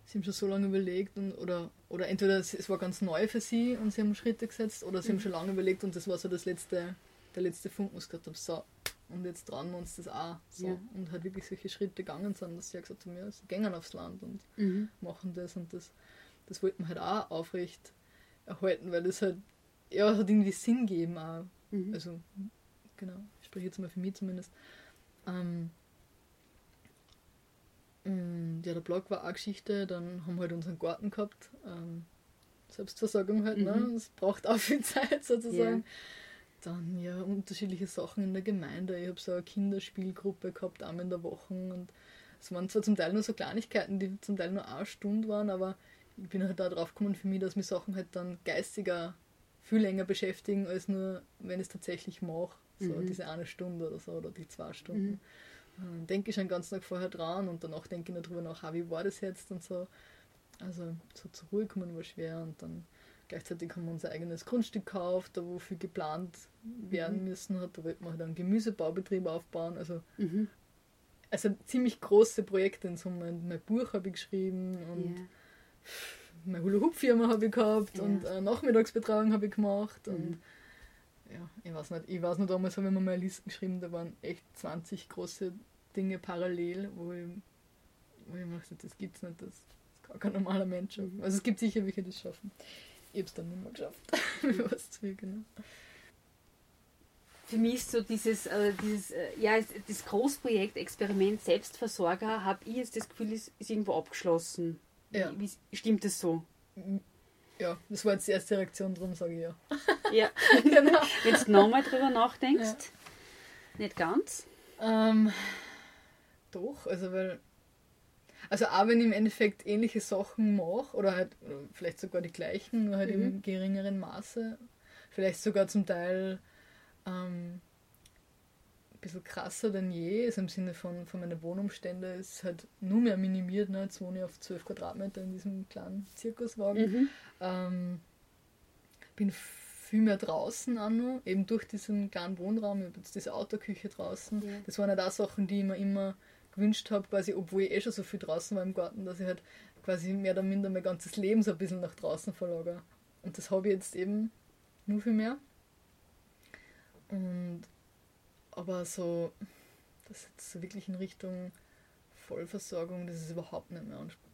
sie haben schon so lange überlegt und, oder, oder entweder es war ganz neu für sie und sie haben Schritte gesetzt oder sie mhm. haben schon lange überlegt und das war so das letzte, der letzte Funken, ich gesagt habe, so, und jetzt trauen wir uns das auch. So. Ja. Und halt wirklich solche Schritte gegangen sind, dass sie gesagt haben, ja, sie gehen aufs Land und mhm. machen das und das. Das wollten wir halt auch aufrecht erhalten, weil das halt, ja, hat irgendwie Sinn gegeben auch. Mhm. Also, genau spreche jetzt mal für mich zumindest. Ähm, ja, der Blog war auch Geschichte, dann haben wir halt unseren Garten gehabt. Ähm, Selbstversorgung halt, ne? mhm. ne? Es braucht auch viel Zeit sozusagen. Yeah. Dann ja unterschiedliche Sachen in der Gemeinde. Ich habe so eine Kinderspielgruppe gehabt, einmal in der Woche. Und es waren zwar zum Teil nur so Kleinigkeiten, die zum Teil nur eine Stunde waren, aber ich bin halt da drauf gekommen für mich, dass mich Sachen halt dann geistiger viel länger beschäftigen, als nur, wenn ich es tatsächlich mache. So mhm. diese eine Stunde oder so oder die zwei Stunden. Mhm. Dann denke ich schon den ganzen Tag vorher dran und danach denke ich noch drüber nach, wie war das jetzt und so. Also so zur Ruhe kommen war schwer und dann gleichzeitig haben wir unser eigenes Grundstück gekauft, da wo viel geplant werden mhm. müssen hat. Da wollten wir halt einen Gemüsebaubetrieb aufbauen. Also, mhm. also ziemlich große Projekte in Summe. Mein Buch habe ich geschrieben und yeah. meine Hula-Hoop-Firma habe ich gehabt yeah. und äh, Nachmittagsbetreuung habe ich gemacht mhm. und ja, ich weiß nicht, ich weiß nur damals habe ich mir mal Listen geschrieben, da waren echt 20 große Dinge parallel, wo ich, wo ich mir dachte, das gibt's nicht, das ist gar kein normaler Mensch. Mhm. Also es gibt sicher welche, die es schaffen. Ich habe es dann nicht mehr geschafft. (laughs) was zu genau. Für mich ist so dieses, äh, dieses äh, ja, das Großprojekt Experiment Selbstversorger, habe ich jetzt das Gefühl, ist, ist irgendwo abgeschlossen. Ja. Wie, wie, stimmt das so? Ja, das war jetzt die erste Reaktion, darum sage ich ja. (laughs) Ja, (laughs) genau. Wenn du nochmal drüber nachdenkst, ja. nicht ganz. Ähm, doch, also weil. Also auch wenn ich im Endeffekt ähnliche Sachen mache, oder halt vielleicht sogar die gleichen, nur halt mhm. im geringeren Maße, vielleicht sogar zum Teil ähm, ein bisschen krasser denn je, also im Sinne von, von meinen Wohnumständen ist halt nur mehr minimiert. Ne? Jetzt wohne ich auf 12 Quadratmeter in diesem kleinen Zirkuswagen. Mhm. Ähm, bin viel mehr draußen auch noch, eben durch diesen kleinen Wohnraum. Ich habe jetzt diese Autoküche draußen. Ja. Das waren halt auch Sachen, die ich mir immer gewünscht habe, quasi, obwohl ich eh schon so viel draußen war im Garten, dass ich halt quasi mehr oder minder mein ganzes Leben so ein bisschen nach draußen verlagere. Und das habe ich jetzt eben nur viel mehr. Und aber so, das jetzt so wirklich in Richtung Vollversorgung, das ist überhaupt nicht mehr Anspruch.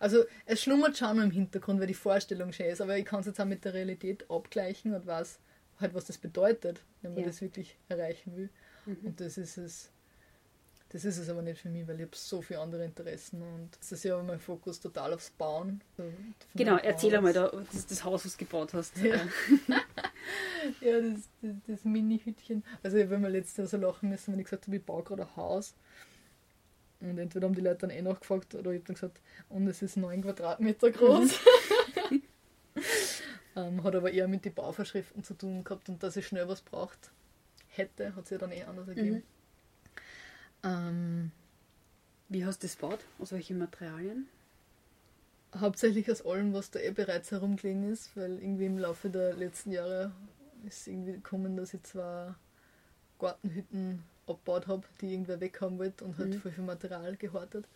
Also es schlummert schon im Hintergrund, weil die Vorstellung schön ist, aber ich kann es jetzt auch mit der Realität abgleichen und weiß halt, was das bedeutet, wenn man ja. das wirklich erreichen will. Mhm. Und das ist es. Das ist es aber nicht für mich, weil ich habe so viele andere Interessen und das ist ja aber mein Fokus total aufs Bauen. genau, erzähl einmal da, das, das Haus, was du gebaut hast. Ja. (laughs) ja, das, das, das Mini-Hütchen. Also ich habe mir letztes Jahr so lachen müssen, wenn ich gesagt habe, ich baue gerade ein Haus. Und entweder haben die Leute dann eh nachgefragt oder ich habe dann gesagt, und es ist 9 Quadratmeter groß. (laughs) ähm, hat aber eher mit den Bauvorschriften zu tun gehabt und dass ich schnell was braucht hätte, hat sich dann eh anders ergeben. Mhm. Ähm, Wie hast du das gebaut? Aus welchen Materialien? Hauptsächlich aus allem, was da eh bereits herumgelegen ist, weil irgendwie im Laufe der letzten Jahre ist irgendwie gekommen, dass ich zwei Gartenhütten abgebaut habe, die irgendwer weghaben wollte und hat mhm. voll viel Material gehortet.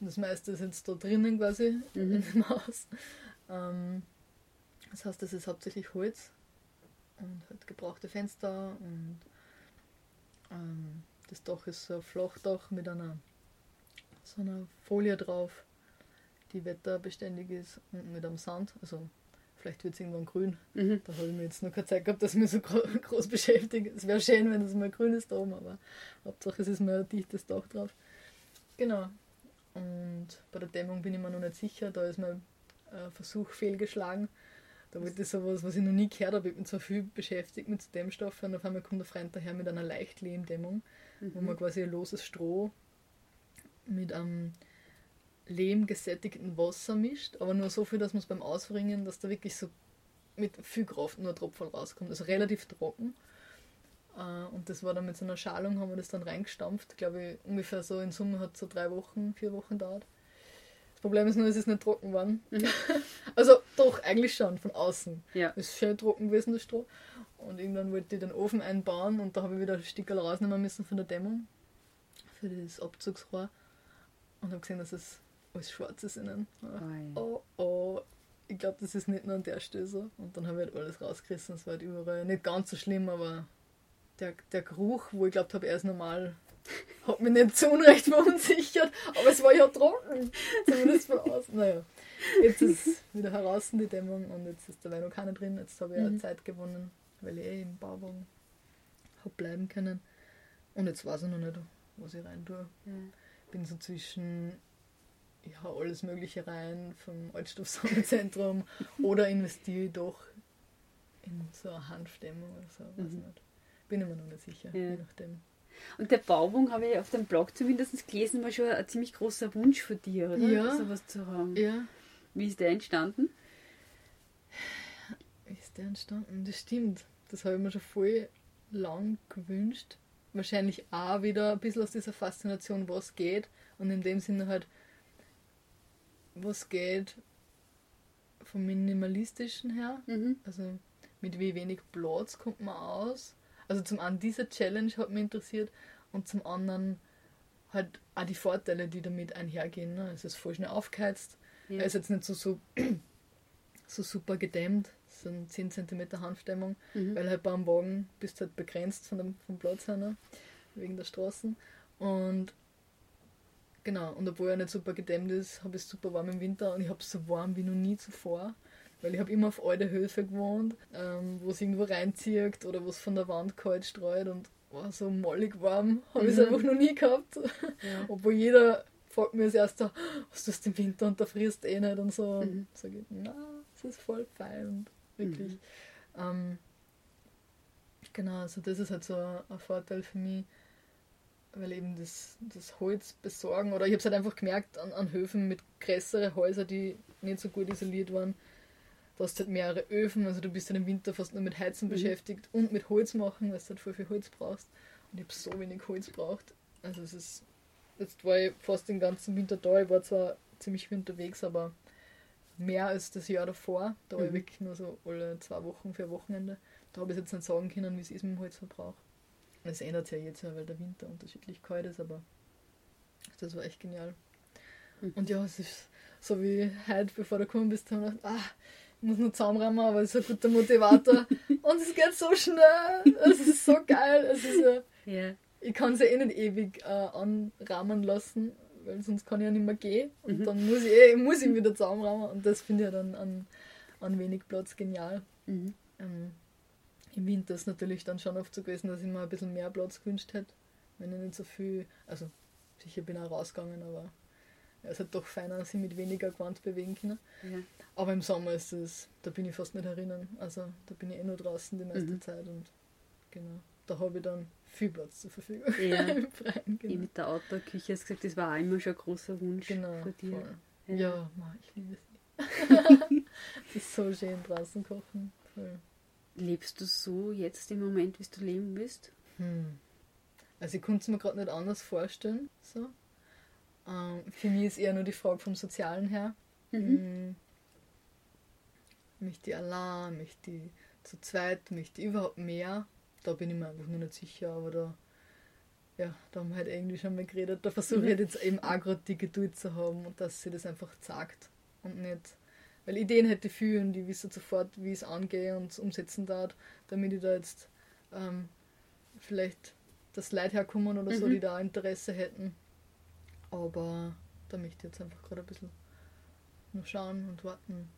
Und das meiste ist jetzt da drinnen quasi mhm. in dem (laughs) Haus. Ähm, das heißt, das ist hauptsächlich Holz und halt gebrauchte Fenster und ähm, das Dach ist so ein Flachdach mit einer so einer Folie drauf, die wetterbeständig ist und mit einem Sand. Also vielleicht wird es irgendwann grün. Mhm. Da habe ich mir jetzt noch keine Zeit gehabt, dass ich mich so groß beschäftige. Es wäre schön, wenn es mal grün ist da oben, aber Hauptsache es ist mal ein dichtes Dach drauf. Genau. Und bei der Dämmung bin ich mir noch nicht sicher, da ist mein äh, Versuch fehlgeschlagen. Da wollte ich sowas, was ich noch nie gehört habe. Ich bin zwar viel beschäftigt mit Dämmstoffen und auf einmal kommt ein Freund daher mit einer Leichtlehmdämmung, mhm. wo man quasi ein loses Stroh mit einem Lehm gesättigten Wasser mischt, aber nur so viel, dass man es beim Ausbringen, dass da wirklich so mit viel Kraft nur ein Tropfen rauskommt. Also relativ trocken. Äh, und das war dann mit so einer Schalung, haben wir das dann reingestampft. Glaube ich, ungefähr so in Summe hat es so drei Wochen, vier Wochen dauert. Das Problem ist nur, es ist nicht trocken geworden. Mhm. (laughs) also doch, eigentlich schon, von außen. Ja. Es ist schön trocken gewesen, das Stroh. Und irgendwann wollte ich den Ofen einbauen und da habe ich wieder ein Stickerl rausnehmen müssen von der Dämmung. Für das Abzugsrohr. Und habe gesehen, dass es alles schwarz ist innen. Oh oh, ich glaube, das ist nicht nur an der Stelle so. Und dann habe ich halt alles rausgerissen. Es war halt überall nicht ganz so schlimm, aber der, der Geruch, wo ich glaubt habe, er ist normal hat mich nicht zu Unrecht verunsichert, aber es war ja trocken. Zumindest von außen. Naja, jetzt ist wieder heraus die Dämmung und jetzt ist Wein noch keine drin. Jetzt habe ich mhm. ja Zeit gewonnen, weil ich eh im Bauwagen habe bleiben können. Und jetzt weiß ich noch nicht, was ich rein tue. Mhm. Bin so zwischen, ich hau alles Mögliche rein vom Altstoffsammelzentrum (laughs) oder investiere ich doch in so eine Hanfdämmung oder so, weiß mhm. nicht. Bin immer noch nicht sicher, ja. je nachdem. Und der Bauwung habe ich auf dem Blog zumindest gelesen, war schon ein ziemlich großer Wunsch für dich, oder? Ja. Sowas zu haben. Ja. Wie ist der entstanden? Wie ist der entstanden? Das stimmt. Das habe ich mir schon voll lang gewünscht. Wahrscheinlich auch wieder ein bisschen aus dieser Faszination, was geht. Und in dem Sinne halt, was geht vom Minimalistischen her. Mhm. Also mit wie wenig Platz kommt man aus. Also zum einen diese Challenge hat mich interessiert und zum anderen halt auch die Vorteile, die damit einhergehen. Ne? Es ist voll schnell aufgeheizt. Ja. Er ist jetzt nicht so, so, (clears throat) so super gedämmt. Es sind 10 cm Hanfdämmung, mhm. weil halt beim Wagen bist du halt begrenzt von dem, vom Platz her, ne? wegen der Straßen. Und genau, und obwohl er nicht super gedämmt ist, habe ich es super warm im Winter und ich habe es so warm wie noch nie zuvor. Weil ich habe immer auf alte Höfe gewohnt, ähm, wo es irgendwo reinzieht oder wo es von der Wand kalt streut und oh, so mollig warm habe ich es mhm. einfach noch nie gehabt. Ja. (laughs) Obwohl jeder fragt mir als erster, was tust du im Winter und da frierst eh nicht und so. Mhm. Und sage ich, na, es ist voll fein und wirklich. Mhm. Ähm, genau, also das ist halt so ein Vorteil für mich weil eben das, das Holz besorgen oder ich habe es halt einfach gemerkt an, an Höfen mit größeren Häusern, die nicht so gut isoliert waren, Du hast halt mehrere Öfen, also du bist dann im Winter fast nur mit Heizen mhm. beschäftigt und mit Holz machen, weil du halt voll viel Holz brauchst. Und ich habe so wenig Holz braucht. Also es ist. Jetzt war ich fast den ganzen Winter da. Ich war zwar ziemlich viel unterwegs, aber mehr als das Jahr davor. Da war ich mhm. wirklich nur so alle zwei Wochen für Wochenende. Da habe ich jetzt nicht sagen können, wie es ist mit dem Holzverbrauch. Es ändert sich ja jetzt, weil der Winter unterschiedlich kalt ist, aber das war echt genial. Mhm. Und ja, es ist so wie heute, bevor du gekommen bist, haben wir gedacht, ah, muss nur zusammenräumen, aber es ist ein guter Motivator. und es geht so schnell. Es ist so geil. Es ist ja, yeah. Ich kann es ja eh nicht ewig äh, anrahmen lassen, weil sonst kann ich ja nicht mehr gehen. Und mhm. dann muss ich, eh, muss ich wieder zusammenräumen. Und das finde ich ja dann an, an wenig Platz genial. Mhm. Ähm, Im Winter ist natürlich dann schon oft so gewesen, dass ich mir ein bisschen mehr Platz gewünscht hätte. Wenn ich nicht so viel, also sicher bin ich auch rausgegangen, aber es ist halt doch feiner, sich mit weniger Gewand bewegen können. Ja. Aber im Sommer ist es, da bin ich fast nicht erinnern. Also da bin ich eh nur draußen die meiste Mhm. Zeit und genau, da habe ich dann viel Platz zur Verfügung. Ja. (laughs) Freien, Ich genau. mit der Outdoor-Küche hast gesagt, das war auch immer schon ein großer Wunsch Genau, von dir. voll. Ja. Ja, ma, ich liebe sie. Es (laughs) ist so schön draußen kochen. Voll. Lebst du so jetzt im Moment, wie du leben willst? Hm. Also ich konnte es mir gerade nicht anders vorstellen. So. Ähm, für mich ist eher nur die Frage vom Sozialen her. Mhm. Hm. Möchte ich allein, möchte ich zu zweit, möchte ich überhaupt mehr? Da bin ich mir einfach nur nicht sicher, aber da, ja, da haben wir halt irgendwie schon mal geredet. Da versuche ich halt jetzt eben auch gerade die Geduld zu haben und dass sie das einfach sagt und nicht. Weil Ideen hätte viel und ich wüsste sofort, wie ich es angehe und es umsetzen darf, damit ich da jetzt ähm, vielleicht das Leid herkommen oder so, Mhm. die da Interesse hätten. Aber da möchte ich jetzt einfach gerade ein bisschen nur schauen und warten.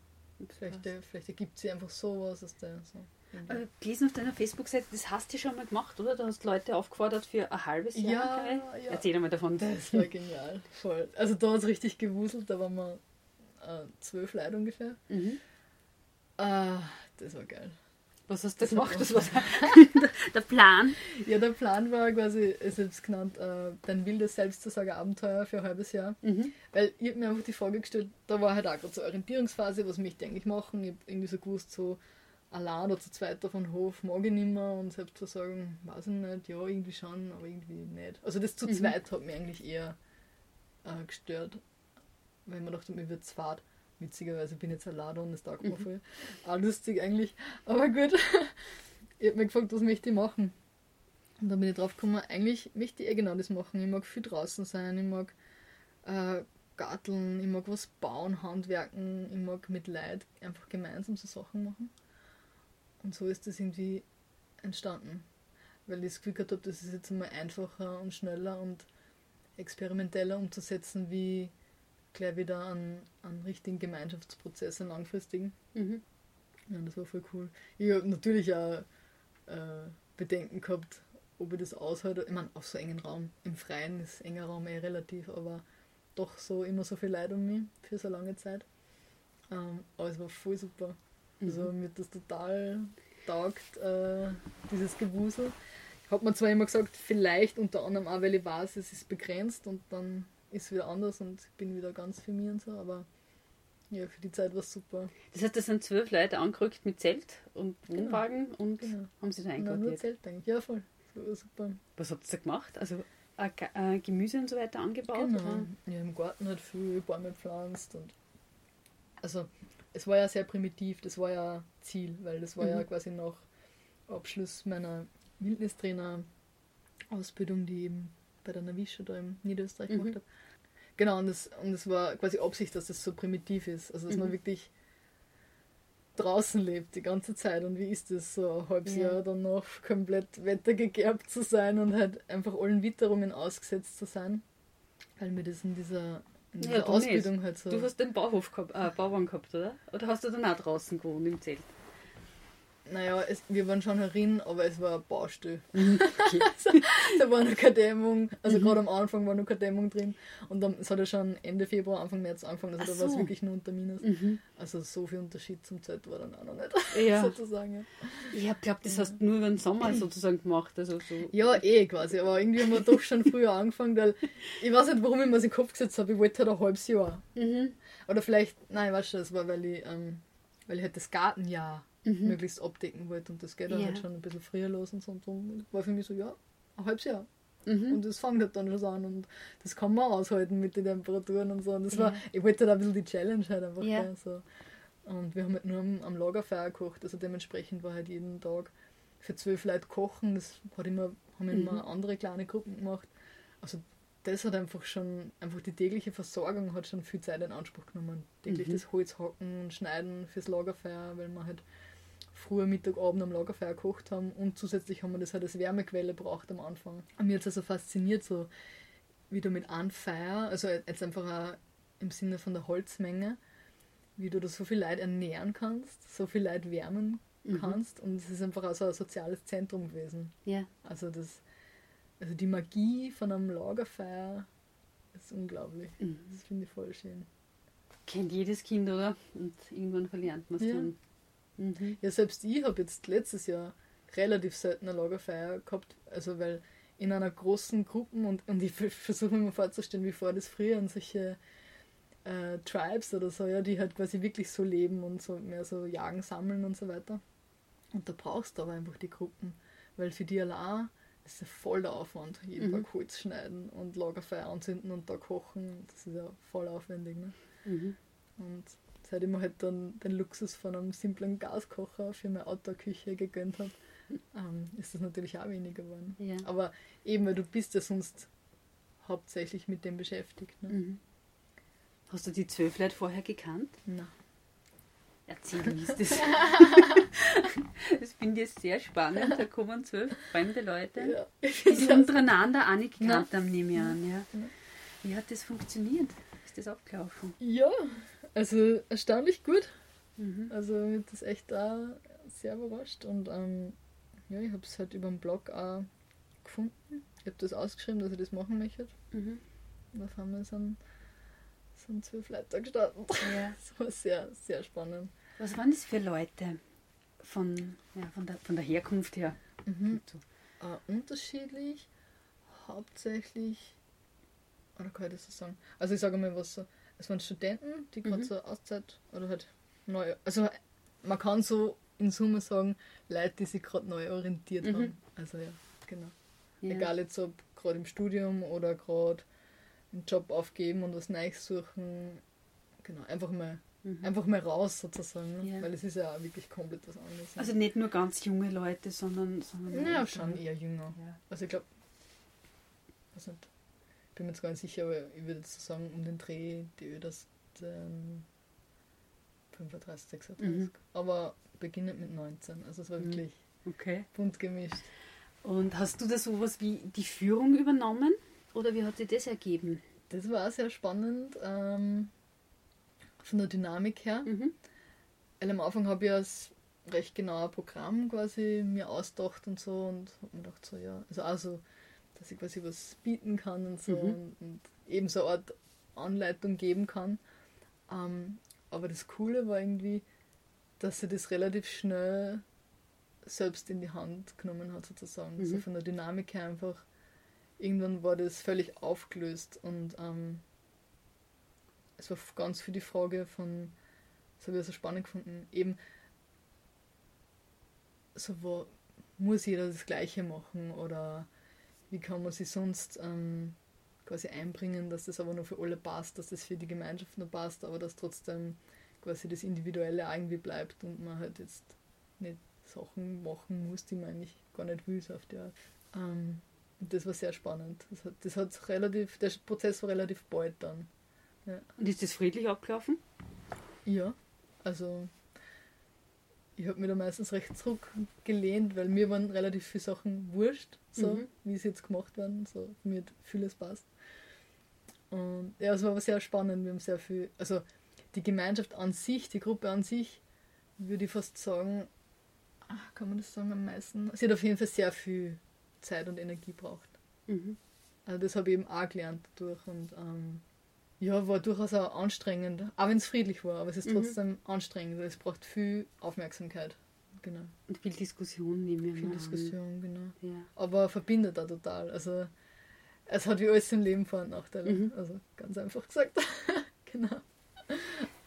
Vielleicht, äh, vielleicht ergibt sie einfach sowas aus der. So. Äh, gelesen auf deiner Facebook-Seite, das hast du schon mal gemacht, oder? Du hast Leute aufgefordert für ein halbes Jahr. Ja, ja. Erzähl einmal davon. Das war (laughs) genial. Voll. Also da hat es richtig gewuselt, da waren wir äh, zwölf Leute ungefähr. Mhm. Ah, das war geil. Was hast du Das gemacht? Das man- war (laughs) (laughs) der Plan. Ja, der Plan war quasi, es ist genannt, äh, dein wildes Selbstzusager-Abenteuer für ein halbes Jahr. Mhm. Weil ich mir einfach die Frage gestellt, da war halt auch gerade so Orientierungsphase, was möchte ich eigentlich machen. Ich hab irgendwie so gewusst, so allein oder zu zweit auf den Hof mag ich nicht mehr und selbst zu sagen, weiß ich nicht, ja, irgendwie schon, aber irgendwie nicht. Also das zu Mhm. zweit hat mich eigentlich eher äh, gestört, weil ich mir dachte, mir wird's fad. Witzigerweise bin ich jetzt allein und das taugt mir Mhm. voll. Auch lustig eigentlich, aber gut. (laughs) ich hab mir gefragt, was möchte ich machen? Und dann bin ich drauf gekommen, eigentlich möchte ich eh genau das machen. Ich mag viel draußen sein, ich mag äh, garteln, ich mag was bauen, handwerken, ich mag mit Leid einfach gemeinsam so Sachen machen. Und so ist das irgendwie entstanden. Weil ich das Gefühl gehabt habe, das ist jetzt einmal einfacher und schneller und experimenteller umzusetzen, wie gleich wieder an, an richtigen Gemeinschaftsprozessen langfristigen. Mhm. Ja, das war voll cool. Ich habe natürlich auch äh, Bedenken gehabt, ob ich das aushalte. Ich meine, auf so engen Raum, im Freien ist enger Raum eh relativ, aber doch so immer so viel Leid um mich für so lange Zeit. Ähm, aber es war voll super. Also Mhm. mir hat das total taugt, äh, dieses Gewusel. Hat man zwar immer gesagt, vielleicht unter anderem auch, weil ich weiß, es ist begrenzt und dann ist wieder anders und ich bin wieder ganz für mich und so, aber ja, für die Zeit war es super. Das heißt, da sind zwölf Leute angerückt mit Zelt und Wohnwagen und Genau. haben sie da dann nur. Zelt eigentlich. Ja, voll. Super. Was habt ihr da gemacht? Also äh, äh, Gemüse und so weiter angebaut? Genau. oder? Ja, im Garten hat viel Bäume gepflanzt und also es war ja sehr primitiv, das war ja Ziel, weil das war ja Mhm. quasi nach Abschluss meiner Wildnistrainer Ausbildung, die eben bei der Navische da in Niederösterreich Mhm. gemacht habe. Genau, und es und das war quasi Absicht, dass es so primitiv ist. Also dass man Mhm. wirklich draußen lebt die ganze Zeit und wie ist es so ein halbes Ja. Jahr dann noch komplett wettergegerbt zu sein und halt einfach allen Witterungen ausgesetzt zu sein, weil mir das in dieser, in Ja, dieser du Ausbildung halt so Du hast den Bauhof gehabt, äh, Bauwagen gehabt, oder? Oder hast du dann auch draußen gewohnt im Zelt? Naja, es, wir waren schon herin, aber es war ein Baustell. (laughs) Okay. da war noch keine Dämmung, also Mhm. gerade am Anfang war noch keine Dämmung drin und dann, es hat ja schon Ende Februar, Anfang März angefangen, also Ach da war es so. wirklich nur unter Minus. Mhm. Also so viel Unterschied zum Zelt war dann auch noch nicht, Ja. (laughs) sozusagen. Ja. Ich hab glaubt, das hast du nur über den Sommer (clears throat) sozusagen gemacht. Also so. Ja, eh quasi, aber irgendwie haben wir doch schon früher angefangen, weil ich weiß nicht, warum ich mir das in den Kopf gesetzt habe, ich wollte halt ein halbes Jahr. Mhm. Oder vielleicht, nein, ich weiß schon, das war, weil ich, ähm, weil ich halt das Gartenjahr Mhm. möglichst abdecken wollte und das geht dann Ja. halt schon ein bisschen früher los und so und darum war für mich so, ja, ein halbes Jahr. Mhm. Und das fängt halt dann schon an und das kann man aushalten mit den Temperaturen und so. Und das war, Ja. ich wollte halt ein bisschen die Challenge halt einfach. Ja. gell, so. Und wir haben halt nur am, am Lagerfeuer gekocht, also dementsprechend war halt jeden Tag für zwölf Leute kochen. Das hat immer, haben Mhm. immer andere kleine Gruppen gemacht. Also das hat einfach schon, einfach die tägliche Versorgung hat schon viel Zeit in Anspruch genommen. Täglich Mhm. das Holz hacken und schneiden fürs Lagerfeuer, weil wir halt früher Mittag, Abend am Lagerfeuer gekocht haben und zusätzlich haben wir das halt als Wärmequelle braucht am Anfang. Und mir hat es also fasziniert, so wie du mit einem Feuer, also jetzt einfach auch im Sinne von der Holzmenge, wie du da so viel Leid ernähren kannst, so viel Leid wärmen Mhm. kannst und es ist einfach auch so ein soziales Zentrum gewesen. Ja. Also das, also die Magie von einem Lagerfeuer ist unglaublich. Mhm. Das finde ich voll schön. Kennt jedes Kind, oder? Und irgendwann verlernt man es Ja. dann. Mhm. Ja, selbst ich habe jetzt letztes Jahr relativ selten eine Lagerfeier gehabt, also weil in einer großen Gruppe und, und ich versuche mir mal vorzustellen, wie vor das früher in solche äh, Tribes oder so, ja, die halt quasi wirklich so leben und so mehr so jagen, sammeln und so weiter. Und da brauchst du aber einfach die Gruppen, weil für die allein ist ja voll der Aufwand. Jeden Mhm. Tag Holz schneiden und Lagerfeuer anzünden und da kochen, das ist ja voll aufwendig. Ne? Mhm. Und seitdem ich halt dann den Luxus von einem simplen Gaskocher für meine Outdoor-Küche gegönnt habe, (laughs) ähm, ist das natürlich auch weniger geworden. Ja. Aber eben, weil du bist ja sonst hauptsächlich mit dem beschäftigt. Ne? Mhm. Hast du die zwölf Leute vorher gekannt? Na, Erzähl, wie ist das? (laughs) das finde ich sehr spannend. Da kommen zwölf fremde Leute, ja. die (laughs) sie untereinander auch nicht gekannt haben, nehme ich an. Ja. Wie hat das funktioniert? Ist das abgelaufen? ja, also erstaunlich gut. Mhm. Also mich hat das echt auch sehr überrascht. Und ähm, ja, ich habe es halt über den Blog auch gefunden. Ich habe das ausgeschrieben, dass ich das machen möchte. Mhm. Und auf einmal sind, sind zwölf Leute da gestanden. Ja. (laughs) Das war sehr, sehr spannend. Was waren das für Leute von, ja, von, der, von der Herkunft her? Mhm. So. Äh, unterschiedlich, hauptsächlich, oder kann ich das so sagen? Also ich sage mal was so, es waren Studenten, die gerade Mhm. so Auszeit oder halt neu, also man kann so in Summe sagen, Leute, die sich gerade neu orientiert Mhm. haben. Also ja, genau. Ja. Egal jetzt ob gerade im Studium oder gerade einen Job aufgeben und was Neues suchen. Genau, einfach mal, Mhm. einfach mal raus sozusagen. Ne? Ja. Weil es ist ja auch wirklich komplett was anderes. ne? Also nicht nur ganz junge Leute, sondern. sondern ja, ältere. schon eher jünger. Ja. Also ich glaube, bin mir jetzt gar nicht sicher, aber ich würde jetzt so sagen, um den Dreh, die Öders, ähm, 35, 36. Mhm. Aber beginnend mit 19. Also es war Mhm. wirklich Okay. bunt gemischt. Und hast du da sowas wie die Führung übernommen? Oder wie hat sich das ergeben? Das war sehr spannend ähm, von der Dynamik her. Mhm. Weil am Anfang habe ich das recht genaue Programm quasi mir ausgedacht und so und habe mir gedacht, so ja, also auch so, dass ich quasi was bieten kann und so Mhm. und, und eben so eine Art Anleitung geben kann. Ähm, aber das Coole war irgendwie, dass sie das relativ schnell selbst in die Hand genommen hat, sozusagen. So Mhm. von der Dynamik her einfach. Irgendwann war das völlig aufgelöst und ähm, es war ganz viel die Frage von, das habe ich so spannend gefunden, eben so, wo muss jeder das Gleiche machen oder wie kann man sich sonst ähm, quasi einbringen, dass das aber nur für alle passt, dass das für die Gemeinschaft nur passt, aber dass trotzdem quasi das Individuelle irgendwie bleibt und man halt jetzt nicht Sachen machen muss, die man eigentlich gar nicht will, so auf die Art. Ähm, und das war sehr spannend. Das hat, das hat relativ, der Prozess war relativ bald dann. Und ist das friedlich abgelaufen? Ja, also ich habe mir da meistens recht zurückgelehnt, weil mir waren relativ viele Sachen wurscht, so Mhm. wie sie jetzt gemacht werden. So, mir hat vieles passt. Und ja, es war aber sehr spannend. Wir haben sehr viel, also die Gemeinschaft an sich, die Gruppe an sich, würde ich fast sagen, ah, kann man das sagen am meisten? Sie hat auf jeden Fall sehr viel Zeit und Energie braucht. Mhm. Also das habe ich eben auch gelernt dadurch und ähm, ja, war durchaus auch anstrengend, auch wenn es friedlich war, aber es ist Mhm. trotzdem anstrengend, weil es braucht viel Aufmerksamkeit. Genau, Und viel Diskussion nehmen wir viel mal Diskussion, genau. An. Ja. Aber verbindet da total. Also es hat wie alles im Leben Vor- und Nachteile. Mhm. Also ganz einfach gesagt. (laughs) genau.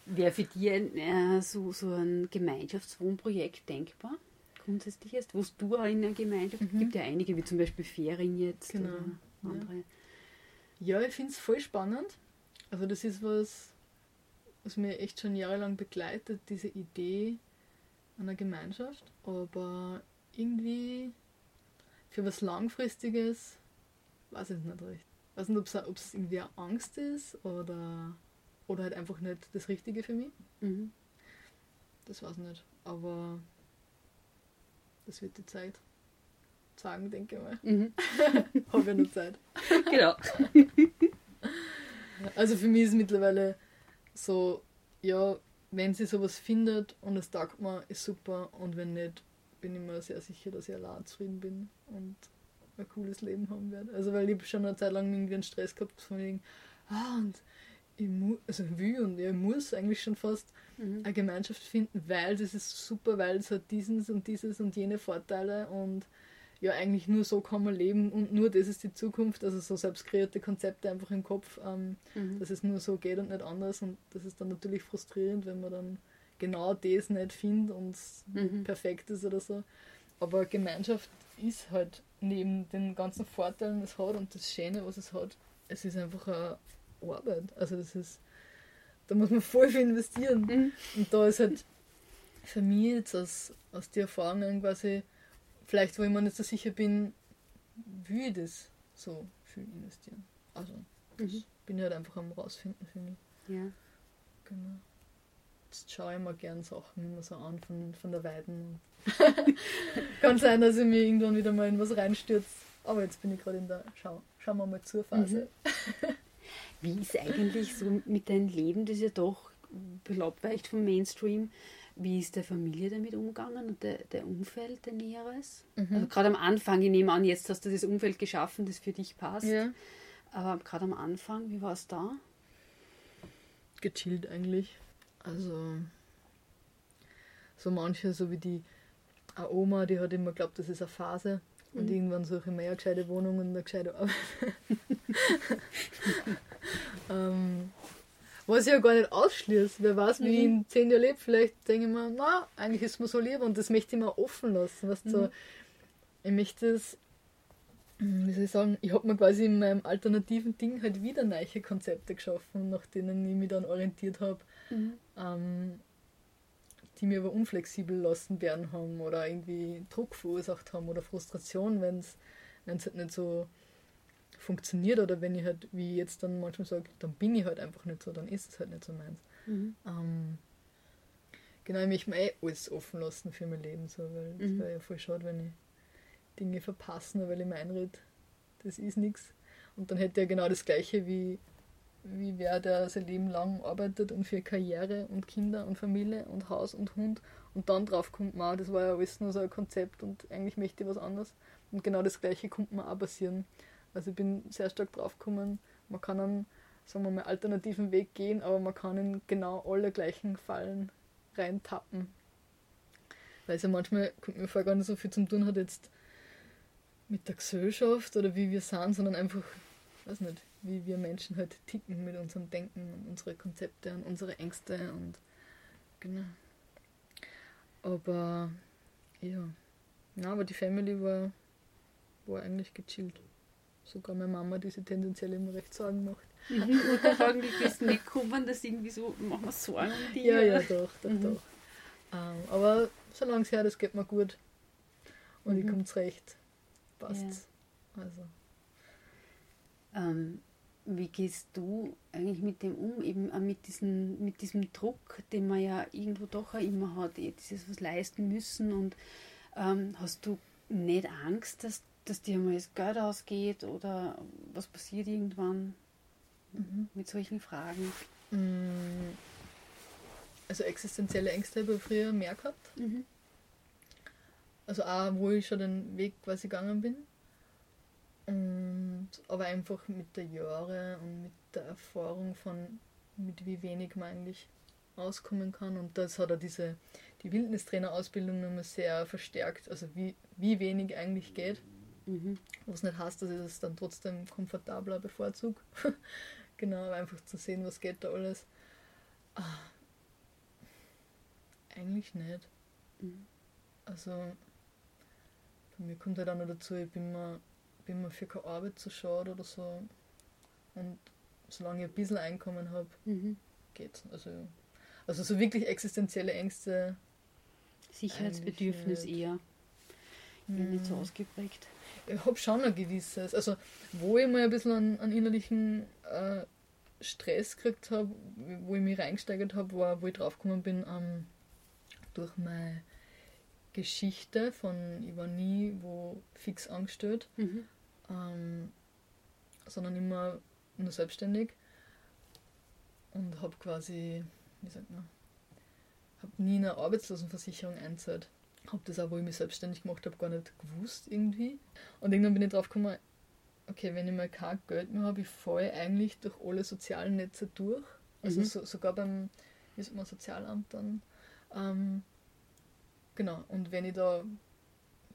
Wäre für dich äh, so, so ein Gemeinschaftswohnprojekt denkbar? Grundsätzlich ist, wo du auch in einer Gemeinschaft, Mhm. gibt ja einige, wie zum Beispiel Ferien jetzt Genau, oder ja. andere. Ja, ich finde es voll spannend. Also das ist was, was mir echt schon jahrelang begleitet, diese Idee einer Gemeinschaft. Aber irgendwie für was Langfristiges weiß ich nicht recht. Ich weiß nicht, ob es irgendwie eine Angst ist oder, oder halt einfach nicht das Richtige für mich. Mhm. Das weiß ich nicht. Aber das wird die Zeit sagen, denke ich mal. Mhm. (laughs) Habe ja noch Zeit. (laughs) genau. (laughs) Also für mich ist mittlerweile so, ja, wenn sie sowas findet und es taugt mir, ist super. Und wenn nicht, bin ich mir sehr sicher, dass ich allein zufrieden bin und ein cooles Leben haben werde. Also weil ich schon eine Zeit lang irgendwie einen Stress gehabt von wegen, ah, und ich mu also will und ich muss eigentlich schon fast mhm. eine Gemeinschaft finden, weil das ist super, weil es hat dieses und dieses und jene Vorteile und ja, eigentlich nur so kann man leben und nur das ist die Zukunft, also so selbst kreierte Konzepte einfach im Kopf, ähm, mhm. dass es nur so geht und nicht anders und das ist dann natürlich frustrierend, wenn man dann genau das nicht findet und mhm. perfekt ist oder so. Aber Gemeinschaft ist halt neben den ganzen Vorteilen, es hat und das Schöne, was es hat, es ist einfach eine Arbeit. Also das ist, da muss man voll viel investieren. Mhm. Und da ist halt für mich jetzt aus, aus den Erfahrungen quasi, vielleicht wo ich mir nicht so sicher bin, wie ich das so viel investieren. Also mhm. bin ich halt einfach am rausfinden für mich. Ja. Genau. Jetzt schaue ich mir gern Sachen immer so an von, von der Weiden. (laughs) Kann sein, dass ich mir irgendwann wieder mal in was reinstürze. Aber jetzt bin ich gerade in der Schau, schauen wir mal zur Phase. Mhm. Wie ist eigentlich so mit deinem Leben, das ja doch belabweicht vom Mainstream? Wie ist der Familie damit umgegangen und der, der Umfeld, der Näheres? Mhm. Also gerade am Anfang, ich nehme an, jetzt hast du das Umfeld geschaffen, das für dich passt. Ja. Aber gerade am Anfang, wie war es da? Gechillt eigentlich. Also so manche, so wie die Oma, die hat immer geglaubt, das ist eine Phase. Und mhm. irgendwann suche ich mir eine gescheite Wohnung und eine gescheite Arbeit. (laughs) (laughs) ähm, was ich ja gar nicht ausschließt. Wer weiß, wie mhm. ich in zehn Jahren lebe. Vielleicht denke ich mir, na, eigentlich ist mir so lieb und das möchte ich mir offen lassen. Weißt, mhm. so, ich möchte es, hm, wie soll ich sagen, ich habe mir quasi in meinem alternativen Ding halt wieder neue Konzepte geschaffen, nach denen ich mich dann orientiert habe. Mhm. Ähm, die mir aber unflexibel lassen werden haben oder irgendwie Druck verursacht haben oder Frustration, wenn es halt nicht so funktioniert oder wenn ich halt, wie jetzt dann manchmal sage, dann bin ich halt einfach nicht so, dann ist es halt nicht so meins. Mhm. Ähm, genau, ich möchte mir eh alles offen lassen für mein Leben, so, weil es mhm. wäre ja voll schade, wenn ich Dinge verpasse, nur weil ich mir einrede, das ist nichts. Und dann hätte er genau das gleiche wie wie wer, der sein Leben lang arbeitet und für Karriere und Kinder und Familie und Haus und Hund und dann drauf kommt man, das war ja alles nur so ein Konzept und eigentlich möchte ich was anderes. Und genau das gleiche kommt mir auch passieren. Also ich bin sehr stark drauf gekommen, man kann einen, sagen wir mal, alternativen Weg gehen, aber man kann in genau alle gleichen Fallen reintappen. Weil es ja manchmal, kommt mir vor, gar nicht so viel zu tun hat jetzt mit der Gesellschaft oder wie wir sind, sondern einfach, weiß nicht, wie wir Menschen halt ticken mit unserem Denken und unsere Konzepte und unsere Ängste und genau. Aber ja. Na, aber die Family war, war eigentlich gechillt. Sogar meine Mama, die sich tendenziell immer recht Sorgen macht. Mhm, (laughs) und da fragen die bist nicht gekommen, dass irgendwie so, machen wir Sorgen um die? Ja, ja, doch, doch, mhm. doch. Ähm, aber solange es her, das geht mir gut. Und mhm. ich komme zurecht. Passt. Ja. Also. Ähm, wie gehst du eigentlich mit dem um, eben auch mit, diesen, mit diesem Druck, den man ja irgendwo doch auch immer hat, eh, dieses was leisten müssen und ähm, hast du nicht Angst, dass, dass dir mal das Geld ausgeht oder was passiert irgendwann mhm. mit solchen Fragen? Mm. Also existenzielle Ängste habe ich früher mehr gehabt. Mhm. Also auch, wo ich schon den Weg quasi gegangen bin. Und, aber einfach mit der Jahre und mit der Erfahrung von, mit wie wenig man eigentlich auskommen kann. Und das hat er diese, die Wildnistrainer-Ausbildung nochmal sehr verstärkt, also wie, wie wenig eigentlich geht. Mhm. Was nicht heißt, dass ich das dann trotzdem komfortabler bevorzuge. (laughs) genau, aber einfach zu sehen, was geht da alles. Ah, eigentlich nicht. Mhm. Also, bei mir kommt halt auch noch dazu, ich bin mir bin mir für keine Arbeit zu schade oder so. Und solange ich ein bisschen Einkommen habe, mhm. geht's. Also, also so wirklich existenzielle Ängste. Sicherheitsbedürfnis eher. Mhm. Nicht so ausgeprägt. Ich habe schon ein gewisses. Also, wo ich mal ein bisschen an, an innerlichen äh, Stress gekriegt habe, wo ich mich reingesteigert habe, war, wo ich draufgekommen bin, ähm, durch meine Geschichte von, ich war nie wo fix angestellt, mhm. ähm, sondern immer nur selbstständig und habe quasi, wie sagt man, habe nie eine Arbeitslosenversicherung einzahlt. Habe das auch, wo ich mich selbstständig gemacht habe, gar nicht gewusst irgendwie. Und irgendwann bin ich drauf gekommen, okay, wenn ich mal kein Geld mehr habe, ich falle eigentlich durch alle sozialen Netze durch. Also Mhm. so, sogar beim wie sagt man, Sozialamt dann. Ähm, genau, und wenn ich da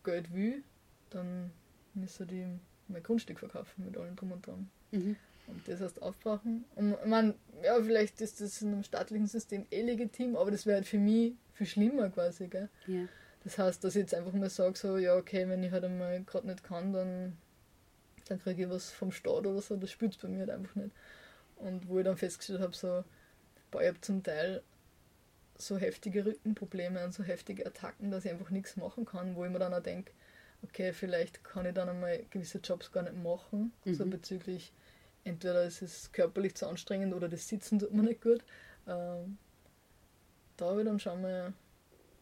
Geld will, dann müssen die mein Grundstück verkaufen mit allem drum und dran. Mhm. Und das heißt aufbrauchen. Und ich meine, ja, vielleicht ist das in einem staatlichen System eh legitim, aber das wäre halt für mich viel schlimmer quasi, gell? Ja. Das heißt, dass ich jetzt einfach mal sage, so, ja, okay, wenn ich halt einmal gerade nicht kann, dann, dann kriege ich was vom Staat oder so, das spürt bei mir halt einfach nicht. Und wo ich dann festgestellt habe, so, boah, ich habe zum Teil so heftige Rückenprobleme und so heftige Attacken, dass ich einfach nichts machen kann, wo ich mir dann auch denke, okay, vielleicht kann ich dann einmal gewisse Jobs gar nicht machen, so Mhm. bezüglich, entweder es ist körperlich zu anstrengend oder das Sitzen tut mir nicht gut. Ähm, da habe ich dann schon mal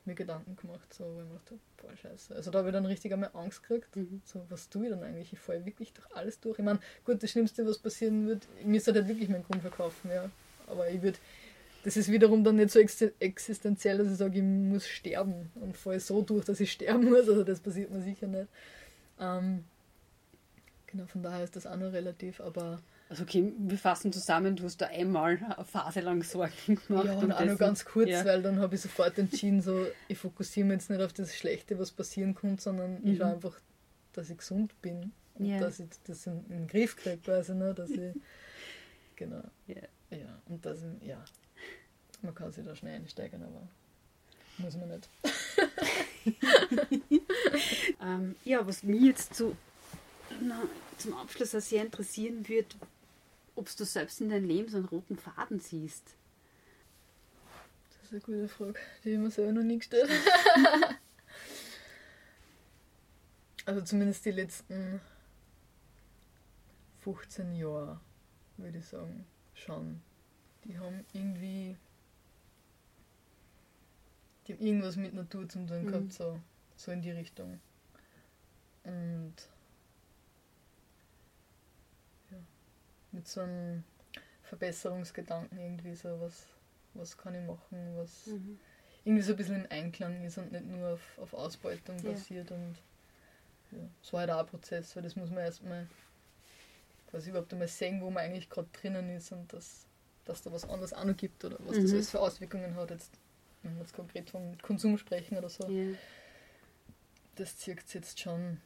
mir Gedanken gemacht, so, wo ich mir dachte, boah, scheiße. Also da habe ich dann richtig einmal Angst gekriegt. Mhm. So, was tue ich dann eigentlich? Ich falle wirklich durch alles durch. Ich meine, gut, das Schlimmste, was passieren wird, ich müsste halt wirklich meinen Grund verkaufen, ja. Aber ich würde, das ist wiederum dann nicht so ex- existenziell, dass ich sage, ich muss sterben und falle so durch, dass ich (laughs) sterben muss. Also das passiert mir sicher nicht. Ähm, genau, von daher ist das auch noch relativ, aber Also okay, wir fassen zusammen, du hast da einmal eine Phase lang Sorgen gemacht. ja, und um auch nur das- ganz kurz, ja. weil dann habe ich sofort entschieden, so, ich fokussiere mich jetzt nicht auf das Schlechte, was passieren kann, sondern ich Mhm. schaue einfach, dass ich gesund bin und Ja. dass ich das in, in den Griff kriege, quasi, ne, dass ich, (laughs) genau, Ja. ja, und dass ich, ja, man kann sich da schnell einsteigern, aber muss man nicht. (laughs) Ähm, ja, was mich jetzt so na, zum Abschluss auch sehr interessieren wird, ob du selbst in deinem Leben so einen roten Faden siehst. Das ist eine gute Frage, die ich mir selber noch nie gestellt (laughs) Also zumindest die letzten 15 Jahre, würde ich sagen, schon. Die haben irgendwie. Die haben irgendwas mit Natur zu tun Mhm. gehabt, so, so in die Richtung. Und. Ja, mit so einem Verbesserungsgedanken irgendwie so, was, was kann ich machen, was Mhm. irgendwie so ein bisschen im Einklang ist und nicht nur auf, auf Ausbeutung Ja. basiert. Und ja, war halt auch ein Prozess, weil das muss man erstmal quasi überhaupt einmal sehen, wo man eigentlich gerade drinnen ist und dass, dass da was anderes auch noch gibt oder was das Mhm. alles für Auswirkungen hat. Jetzt, wenn wir jetzt konkret vom Konsum sprechen oder so, Ja. das zieht es jetzt schon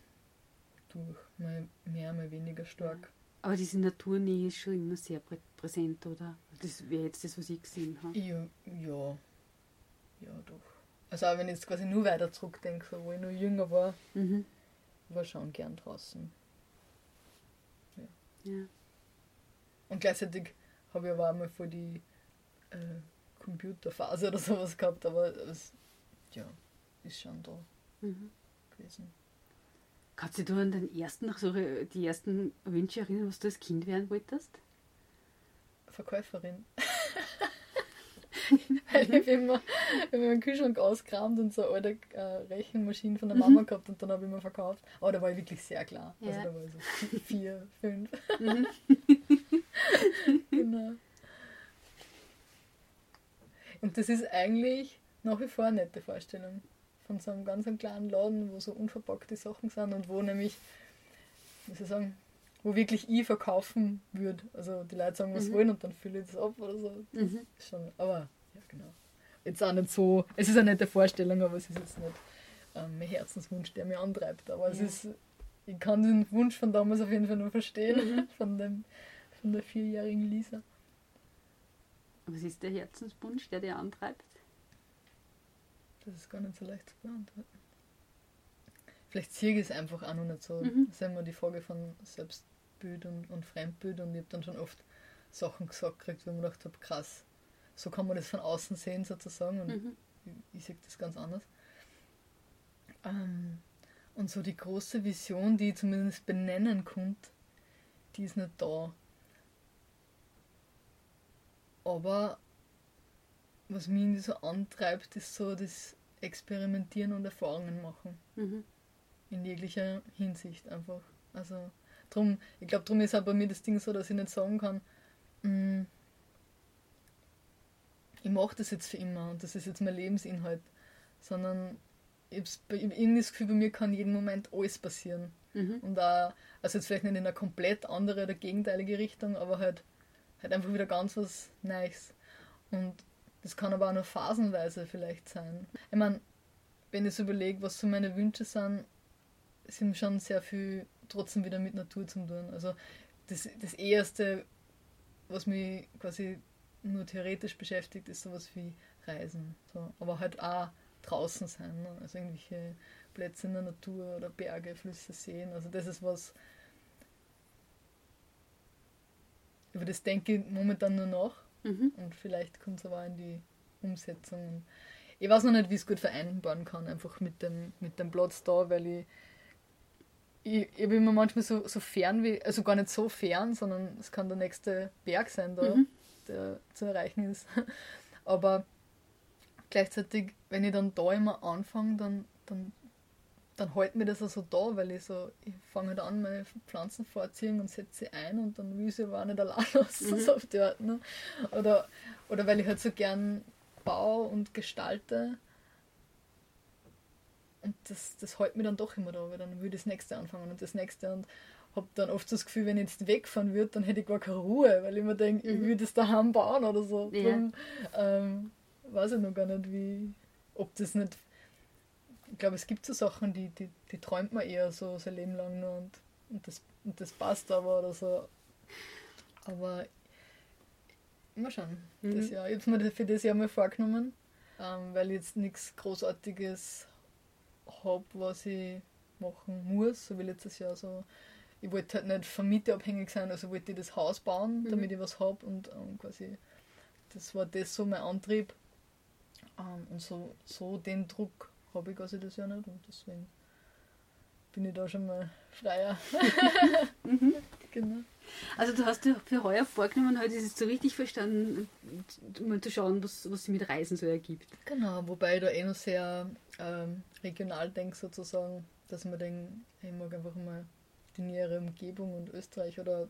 durch, mal mehr, mal weniger stark. Aber diese Naturnähe ist schon immer sehr prä präsent, oder? Das wäre jetzt das, was ich gesehen habe. Ja, ja, ja, doch. Also auch wenn ich jetzt quasi nur weiter zurückdenke, so, wo ich noch jünger war, Mhm. war schon gern draußen. Ja. Und gleichzeitig habe ich aber auch mal voll die äh, Computerphase oder sowas gehabt, aber es ja, ist schon da Mhm. gewesen. Kannst du dich an den ersten, so die ersten Wünsche erinnern, was du als Kind werden wolltest? Verkäuferin. (laughs) Weil ich hab immer, ich hab meinen Kühlschrank ausgekramt und so alte äh, Rechenmaschinen von der Mama gehabt und dann habe ich immer verkauft. Aber da war ich wirklich sehr klar. Also Ja. da war ich so vier, fünf. Mhm. (laughs) genau. Und das ist eigentlich nach wie vor eine nette Vorstellung. Von so einem ganz kleinen Laden, wo so unverpackte Sachen sind und wo nämlich, wie soll ich sagen, wo wirklich ich verkaufen würde. Also die Leute sagen, was Mhm. wollen und dann fülle ich das ab oder so. Mhm. schon, aber ja, genau. Jetzt auch nicht so, es ist eine nette Vorstellung, aber es ist jetzt nicht ähm, mein Herzenswunsch, der mich antreibt. Aber es Ja. ist, ich kann den Wunsch von damals auf jeden Fall nur verstehen, Mhm. (laughs) von, dem, von der vierjährigen Lisa. Was ist der Herzenswunsch, der dir antreibt? Das ist gar nicht so leicht zu beantworten. Vielleicht sehe ich es einfach auch noch nicht so. Mhm. Das ist immer die Frage von Selbstbild und, und Fremdbild und ich habe dann schon oft Sachen gesagt gekriegt, wo ich mir gedacht habe, krass, so kann man das von außen sehen sozusagen und Mhm. ich, ich sehe das ganz anders. Ähm, und so die große Vision, die ich zumindest benennen konnte, die ist nicht da. Aber was mich so antreibt, ist so das Experimentieren und Erfahrungen machen. Mhm. In jeglicher Hinsicht einfach. Also drum, ich glaube, darum ist auch bei mir das Ding so, dass ich nicht sagen kann, mm, ich mache das jetzt für immer und das ist jetzt mein Lebensinhalt. Sondern ich habe irgendwie das Gefühl, bei mir kann jeden Moment alles passieren. Mhm. Und auch, also jetzt vielleicht nicht in eine komplett andere oder gegenteilige Richtung, aber halt, halt einfach wieder ganz was Neues. Und das kann aber auch nur phasenweise vielleicht sein. Ich meine, wenn ich so überlege, was so meine Wünsche sind, sind schon sehr viel trotzdem wieder mit Natur zu tun. Also das, das Erste, was mich quasi nur theoretisch beschäftigt, ist sowas wie Reisen. So. Aber halt auch draußen sein. Ne? Also irgendwelche Plätze in der Natur oder Berge, Flüsse, Seen. Also das ist was, über das denke ich momentan nur noch. Mhm. Und vielleicht kommt es aber auch in die Umsetzung. Ich weiß noch nicht, wie ich es gut vereinbaren kann, einfach mit dem, mit dem Platz da, weil ich, ich, ich bin immer manchmal so, so fern wie, also gar nicht so fern, sondern es kann der nächste Berg sein da, mhm. der zu erreichen ist. (laughs) Aber gleichzeitig, wenn ich dann da immer anfange, dann, dann, dann hält mir das also da, weil ich so, ich fange halt an, meine Pflanzen vorziehen und setze sie ein und dann will ich sie aber auch nicht allein (laughs) lassen, mhm. so auf die Art. Ne? Oder, oder weil ich halt so gern baue und gestalte. Und das, das hält mir dann doch immer da, weil dann will ich das nächste anfangen und das nächste und habe dann oft das Gefühl, wenn ich jetzt wegfahren würde, dann hätte ich gar keine Ruhe, weil ich mir denke, ich mhm. will das daheim bauen oder so. Ja. Drum, ähm, weiß ich noch gar nicht, wie, ob das nicht. Ich glaube, es gibt so Sachen, die, die, die träumt man eher so sein Leben lang nur und, und, das, und das passt aber oder so. Aber mal schauen. Mhm. Das Jahr. Ich habe mir für das Jahr mal vorgenommen, ähm, weil ich jetzt nichts Großartiges habe, was ich machen muss, so wie letztes Jahr so. Ich wollte halt nicht von Miete abhängig sein, also wollte ich das Haus bauen, mhm. damit ich was habe und ähm, quasi das war das so mein Antrieb. Ähm, und so, so den Druck habe ich quasi das ja nicht und deswegen bin ich da schon mal freier. mhm. (laughs) Genau. Also du hast dir für heuer vorgenommen, heute ist es so richtig verstanden, mal zu schauen, was, was sich mit Reisen so ergibt. Genau, wobei ich da eh noch sehr ähm, regional denke sozusagen, dass man denkt, ich mag einfach mal die nähere Umgebung und Österreich oder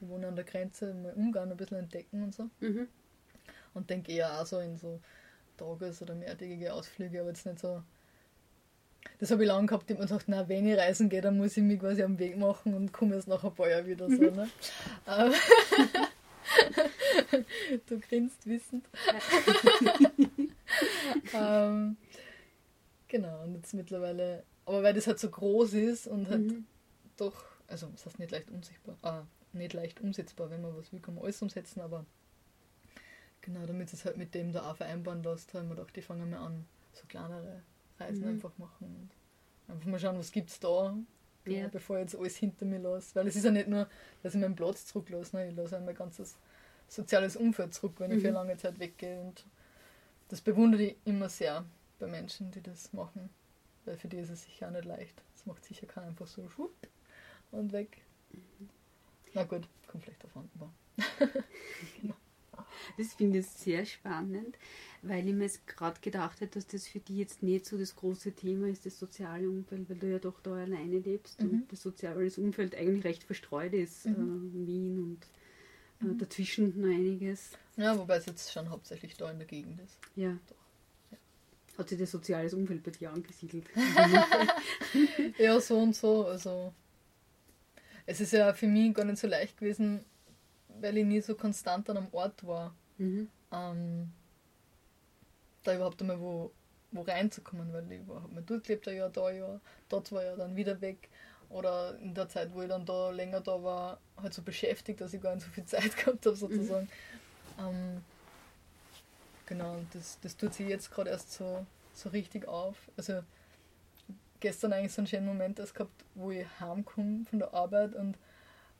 ich wohne an der Grenze, mal Ungarn ein bisschen entdecken und so. Mhm. Und denke eher auch so in so Tages- oder mehrtägige Ausflüge, aber jetzt nicht so. Das habe ich lange gehabt, ich mir gedacht, na, wenn ich reisen gehe, dann muss ich mich quasi am Weg machen und komme erst nach ein paar Jahren wieder so. Ne? (laughs) Du grinst wissend. (laughs) ähm, genau, und jetzt mittlerweile, aber weil das halt so groß ist und halt mhm. doch, also das heißt nicht leicht unsichtbar, äh, nicht leicht umsetzbar, wenn man was will, kann man alles umsetzen, aber Genau, damit es halt mit dem da auch vereinbaren lässt, haben wir gedacht, die fangen wir an, so kleinere Reisen mhm. einfach machen einfach mal schauen, was gibt es da, ja. bevor ich jetzt alles hinter mir lasse. Weil es ist ja nicht nur, dass ich meinen Platz zurücklasse, ne? ich lasse auch mein ganzes soziales Umfeld zurück, wenn ich für mhm. eine lange Zeit weggehe. Und das bewundere ich immer sehr bei Menschen, die das machen. Weil für die ist es sicher auch nicht leicht. Das macht sicher keiner einfach so schwupp und weg. Mhm. Na gut, kommt vielleicht davon. (laughs) Genau. Das finde ich sehr spannend, weil ich mir jetzt gerade gedacht habe, dass das für dich jetzt nicht so das große Thema ist, das soziale Umfeld, weil du ja doch da alleine lebst mhm. und das soziale Umfeld eigentlich recht verstreut ist. Mhm. Äh, Wien und äh, mhm. dazwischen noch einiges. Ja, wobei es jetzt schon hauptsächlich da in der Gegend ist. Ja. Doch. Ja. Hat sich das soziales Umfeld bei dir angesiedelt? (laughs) ja, so und so. Also es ist ja für mich gar nicht so leicht gewesen, weil ich nie so konstant an einem Ort war, mhm. ähm, da überhaupt einmal wo, wo reinzukommen, weil ich habe mir durchgelebt, ein Jahr, da ein Jahr, dort war ja dann wieder weg. Oder in der Zeit, wo ich dann da länger da war, halt so beschäftigt, dass ich gar nicht so viel Zeit (laughs) gehabt habe, sozusagen. Mhm. Ähm, genau, und das, das tut sich jetzt gerade erst so, so richtig auf. Also gestern eigentlich so einen schönen Moment gehabt, wo ich heimkomme von der Arbeit und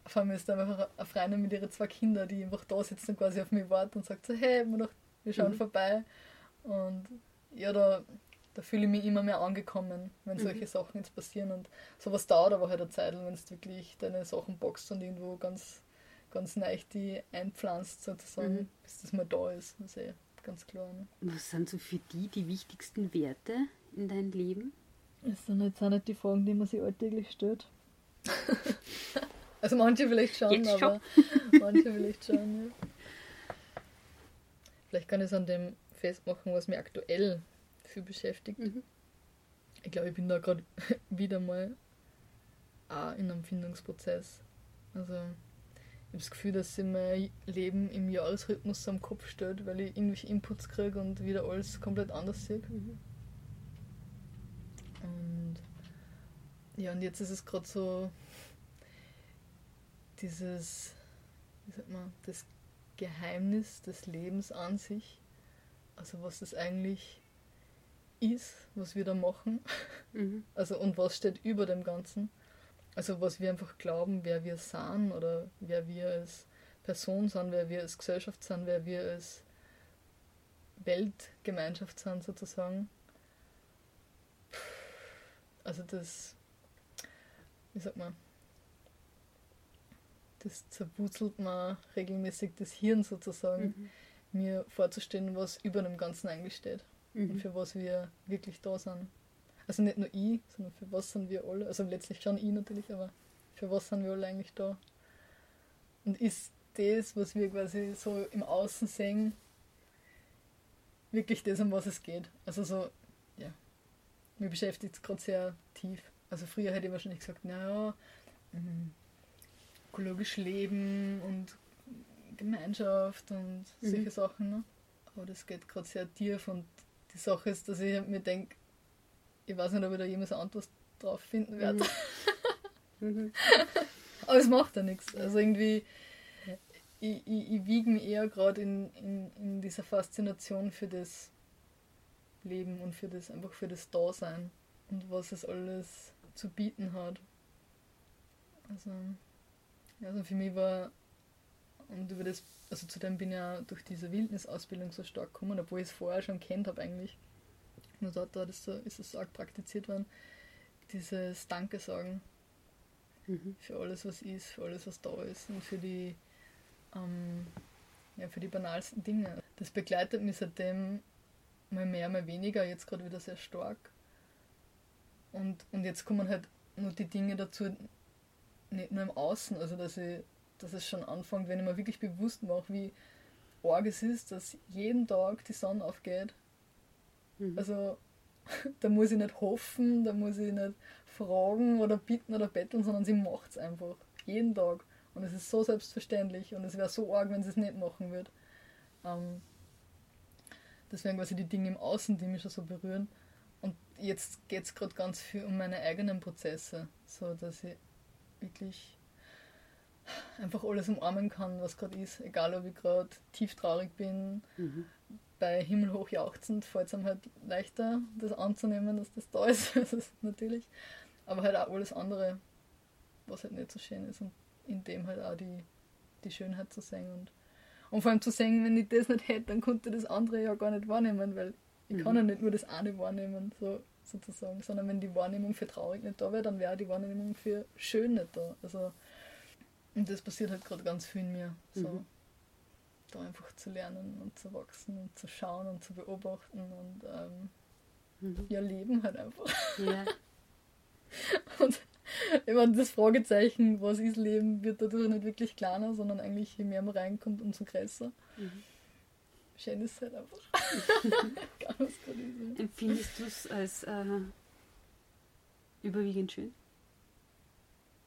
vor allem ist da einfach eine Freundin mit ihren zwei Kindern, die einfach da sitzen und quasi auf mich warten und sagt so, hey, wir schauen mhm. vorbei. Und ja, da, da fühle ich mich immer mehr angekommen, wenn solche mhm. Sachen jetzt passieren. Und sowas dauert aber halt eine Zeit, wenn du wirklich deine Sachen boxt und irgendwo ganz, ganz leicht die einpflanzt, sozusagen, mhm. bis das mal da ist. Das ist eh ganz klar. Ne? Was sind so für die die wichtigsten Werte in deinem Leben? Das sind jetzt auch nicht die Fragen, die man sich alltäglich stellt. (laughs) Also manche vielleicht schon, Jetzt aber schon. manche vielleicht schon, ja. Vielleicht kann ich es an dem festmachen, was mich aktuell viel beschäftigt. Mhm. Ich glaube, ich bin da gerade (laughs) wieder mal auch in einem Findungsprozess. Also ich habe das Gefühl, dass sich mein Leben im Jahresrhythmus am Kopf stellt, weil ich irgendwelche Inputs kriege und wieder alles komplett anders sehe. Mhm. Und ja, und jetzt ist es gerade so dieses, wie sagt man, das Geheimnis des Lebens an sich. Also was das eigentlich ist, was wir da machen. Mhm. Also und was steht über dem Ganzen. Also was wir einfach glauben, wer wir sind oder wer wir als Person sind, wer wir als Gesellschaft sind, wer wir als Weltgemeinschaft sind sozusagen. Also das, wie sagt man, das zerwurzelt man regelmäßig das Hirn sozusagen, Mhm. mir vorzustellen, was über dem Ganzen eigentlich steht und Mhm. für was wir wirklich da sind. Also nicht nur ich, sondern für was sind wir alle. Also letztlich schon ich natürlich, aber für was sind wir alle eigentlich da? Und ist das, was wir quasi so im Außen sehen, wirklich das, um was es geht? Also so, ja, mir beschäftigt es gerade sehr tief. Also früher hätte ich wahrscheinlich gesagt, naja, mhm, ökologisch leben und Gemeinschaft und Mhm. solche Sachen. Ne? Aber das geht gerade sehr tief und die Sache ist, dass ich mir denke, ich weiß nicht, ob ich da jemals eine Antwort drauf finden werde. (laughs) Mhm. (laughs) Aber es macht ja nichts. Also irgendwie, ich, ich, ich wiege mich eher gerade in, in, in dieser Faszination für das Leben und für das, einfach für das Dasein und was es alles zu bieten hat. Also, also für mich war, und über das, also zu dem bin ich ja durch diese Wildnisausbildung so stark gekommen, obwohl ich es vorher schon kennt habe eigentlich. Nur dort, dort ist, so, ist es so arg praktiziert worden, dieses Danke sagen Mhm. für alles, was ist, für alles, was da ist und für die, ähm, ja, für die banalsten Dinge. Das begleitet mich seitdem mal mehr, mal weniger, jetzt gerade wieder sehr stark. Und, und jetzt kommen halt nur die Dinge dazu, nicht nur im Außen, also dass, ich, dass es schon anfängt, wenn ich mir wirklich bewusst mache, wie arg es ist, dass jeden Tag die Sonne aufgeht. Mhm. Also (laughs) da muss ich nicht hoffen, da muss ich nicht fragen oder bitten oder betteln, sondern sie macht es einfach. Jeden Tag. Und es ist so selbstverständlich und es wäre so arg, wenn sie es nicht machen würde. Ähm, das wären quasi die Dinge im Außen, die mich schon so berühren. Und jetzt geht es gerade ganz viel um meine eigenen Prozesse, so dass ich wirklich einfach alles umarmen kann, was gerade ist. Egal, ob ich gerade tief traurig bin, Mhm. bei himmelhoch jauchzend fällt es einem halt leichter, das anzunehmen, dass das da ist. (laughs) das ist natürlich. Aber halt auch alles andere, was halt nicht so schön ist. Und in dem halt auch die, die Schönheit zu sehen. Und, und vor allem zu sehen, wenn ich das nicht hätte, dann konnte ich das andere ja gar nicht wahrnehmen, weil ich Mhm. kann ja nicht nur das eine wahrnehmen, so, sozusagen. Sondern wenn die Wahrnehmung für traurig nicht da wäre, dann wäre die Wahrnehmung für schön nicht da. Also, und das passiert halt gerade ganz viel in mir. So Mhm. da einfach zu lernen und zu wachsen und zu schauen und zu beobachten und ähm, Mhm. ja, leben halt einfach. Ja. (laughs) Und ich meine, das Fragezeichen, was ist Leben, wird dadurch nicht wirklich kleiner, sondern eigentlich je mehr man reinkommt, umso größer. Mhm. Schön ist es halt einfach. Gerade ist. Empfindest du es als äh, überwiegend schön?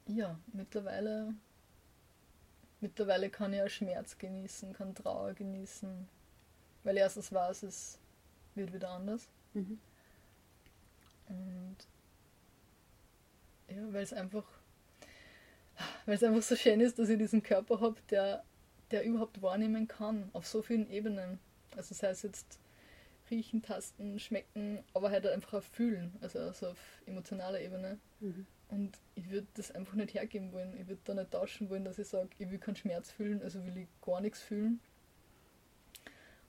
Ja, mittlerweile, mittlerweile kann ich auch Schmerz genießen, kann Trauer genießen. Weil erstens weiß es wird wieder anders. Mhm. Und ja, weil es einfach, weil es einfach so schön ist, dass ich diesen Körper habe, der, der überhaupt wahrnehmen kann, auf so vielen Ebenen. Also sei es jetzt riechen, tasten, schmecken, aber halt einfach auch fühlen, also, also auf emotionaler Ebene. Mhm. Und ich würde das einfach nicht hergeben wollen. Ich würde da nicht tauschen wollen, dass ich sage, ich will keinen Schmerz fühlen, also will ich gar nichts fühlen.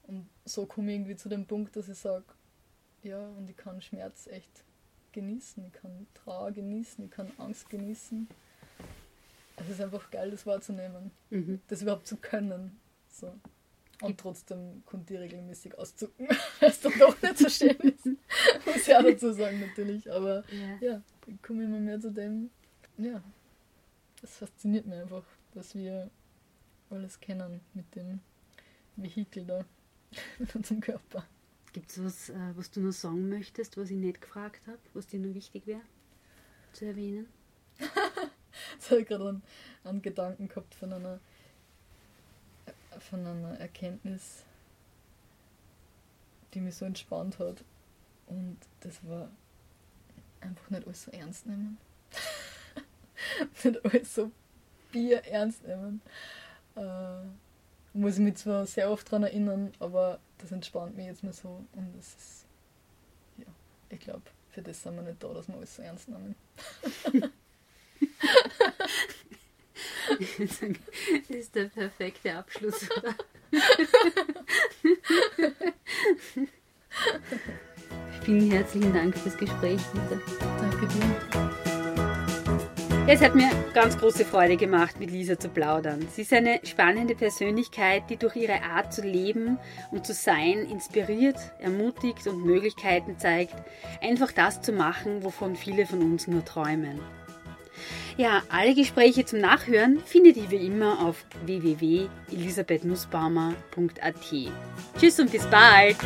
Und so komme ich irgendwie zu dem Punkt, dass ich sage, ja, und ich kann Schmerz echt genießen, ich kann Trauer genießen, ich kann Angst genießen. Es ist einfach geil, das wahrzunehmen, Mhm. das überhaupt zu können. So. Und trotzdem kommt die regelmäßig auszucken, (laughs) weil es dann doch nicht so schön ist. (laughs) Muss ich auch dazu sagen, natürlich. Aber Ja. ja, ich komme immer mehr zu dem, ja, das fasziniert mich einfach, dass wir alles kennen mit dem Vehikel da, (laughs) mit unserem Körper. Gibt es was, äh, was du noch sagen möchtest, was ich nicht gefragt habe, was dir nur wichtig wäre zu erwähnen? Jetzt habe ich gerade einen, einen Gedanken gehabt von einer, von einer Erkenntnis, die mich so entspannt hat. Und das war einfach nicht alles so ernst nehmen. (laughs) nicht alles so Bier ernst nehmen. Äh, muss ich mich zwar sehr oft daran erinnern, aber das entspannt mich jetzt mal so. Und das ist, ja, ich glaube, für das sind wir nicht da, dass wir alles so ernst nehmen. (laughs) das (laughs) ist der perfekte Abschluss, oder? Vielen herzlichen Dank fürs Gespräch, Lisa. Danke dir. Es hat mir ganz große Freude gemacht, mit Lisa zu plaudern. Sie ist eine spannende Persönlichkeit, die durch ihre Art zu leben und zu sein inspiriert, ermutigt und Möglichkeiten zeigt, einfach das zu machen, wovon viele von uns nur träumen. Ja, alle Gespräche zum Nachhören findet ihr wie immer auf www.elisabethnussbaumer.at. Tschüss und bis bald!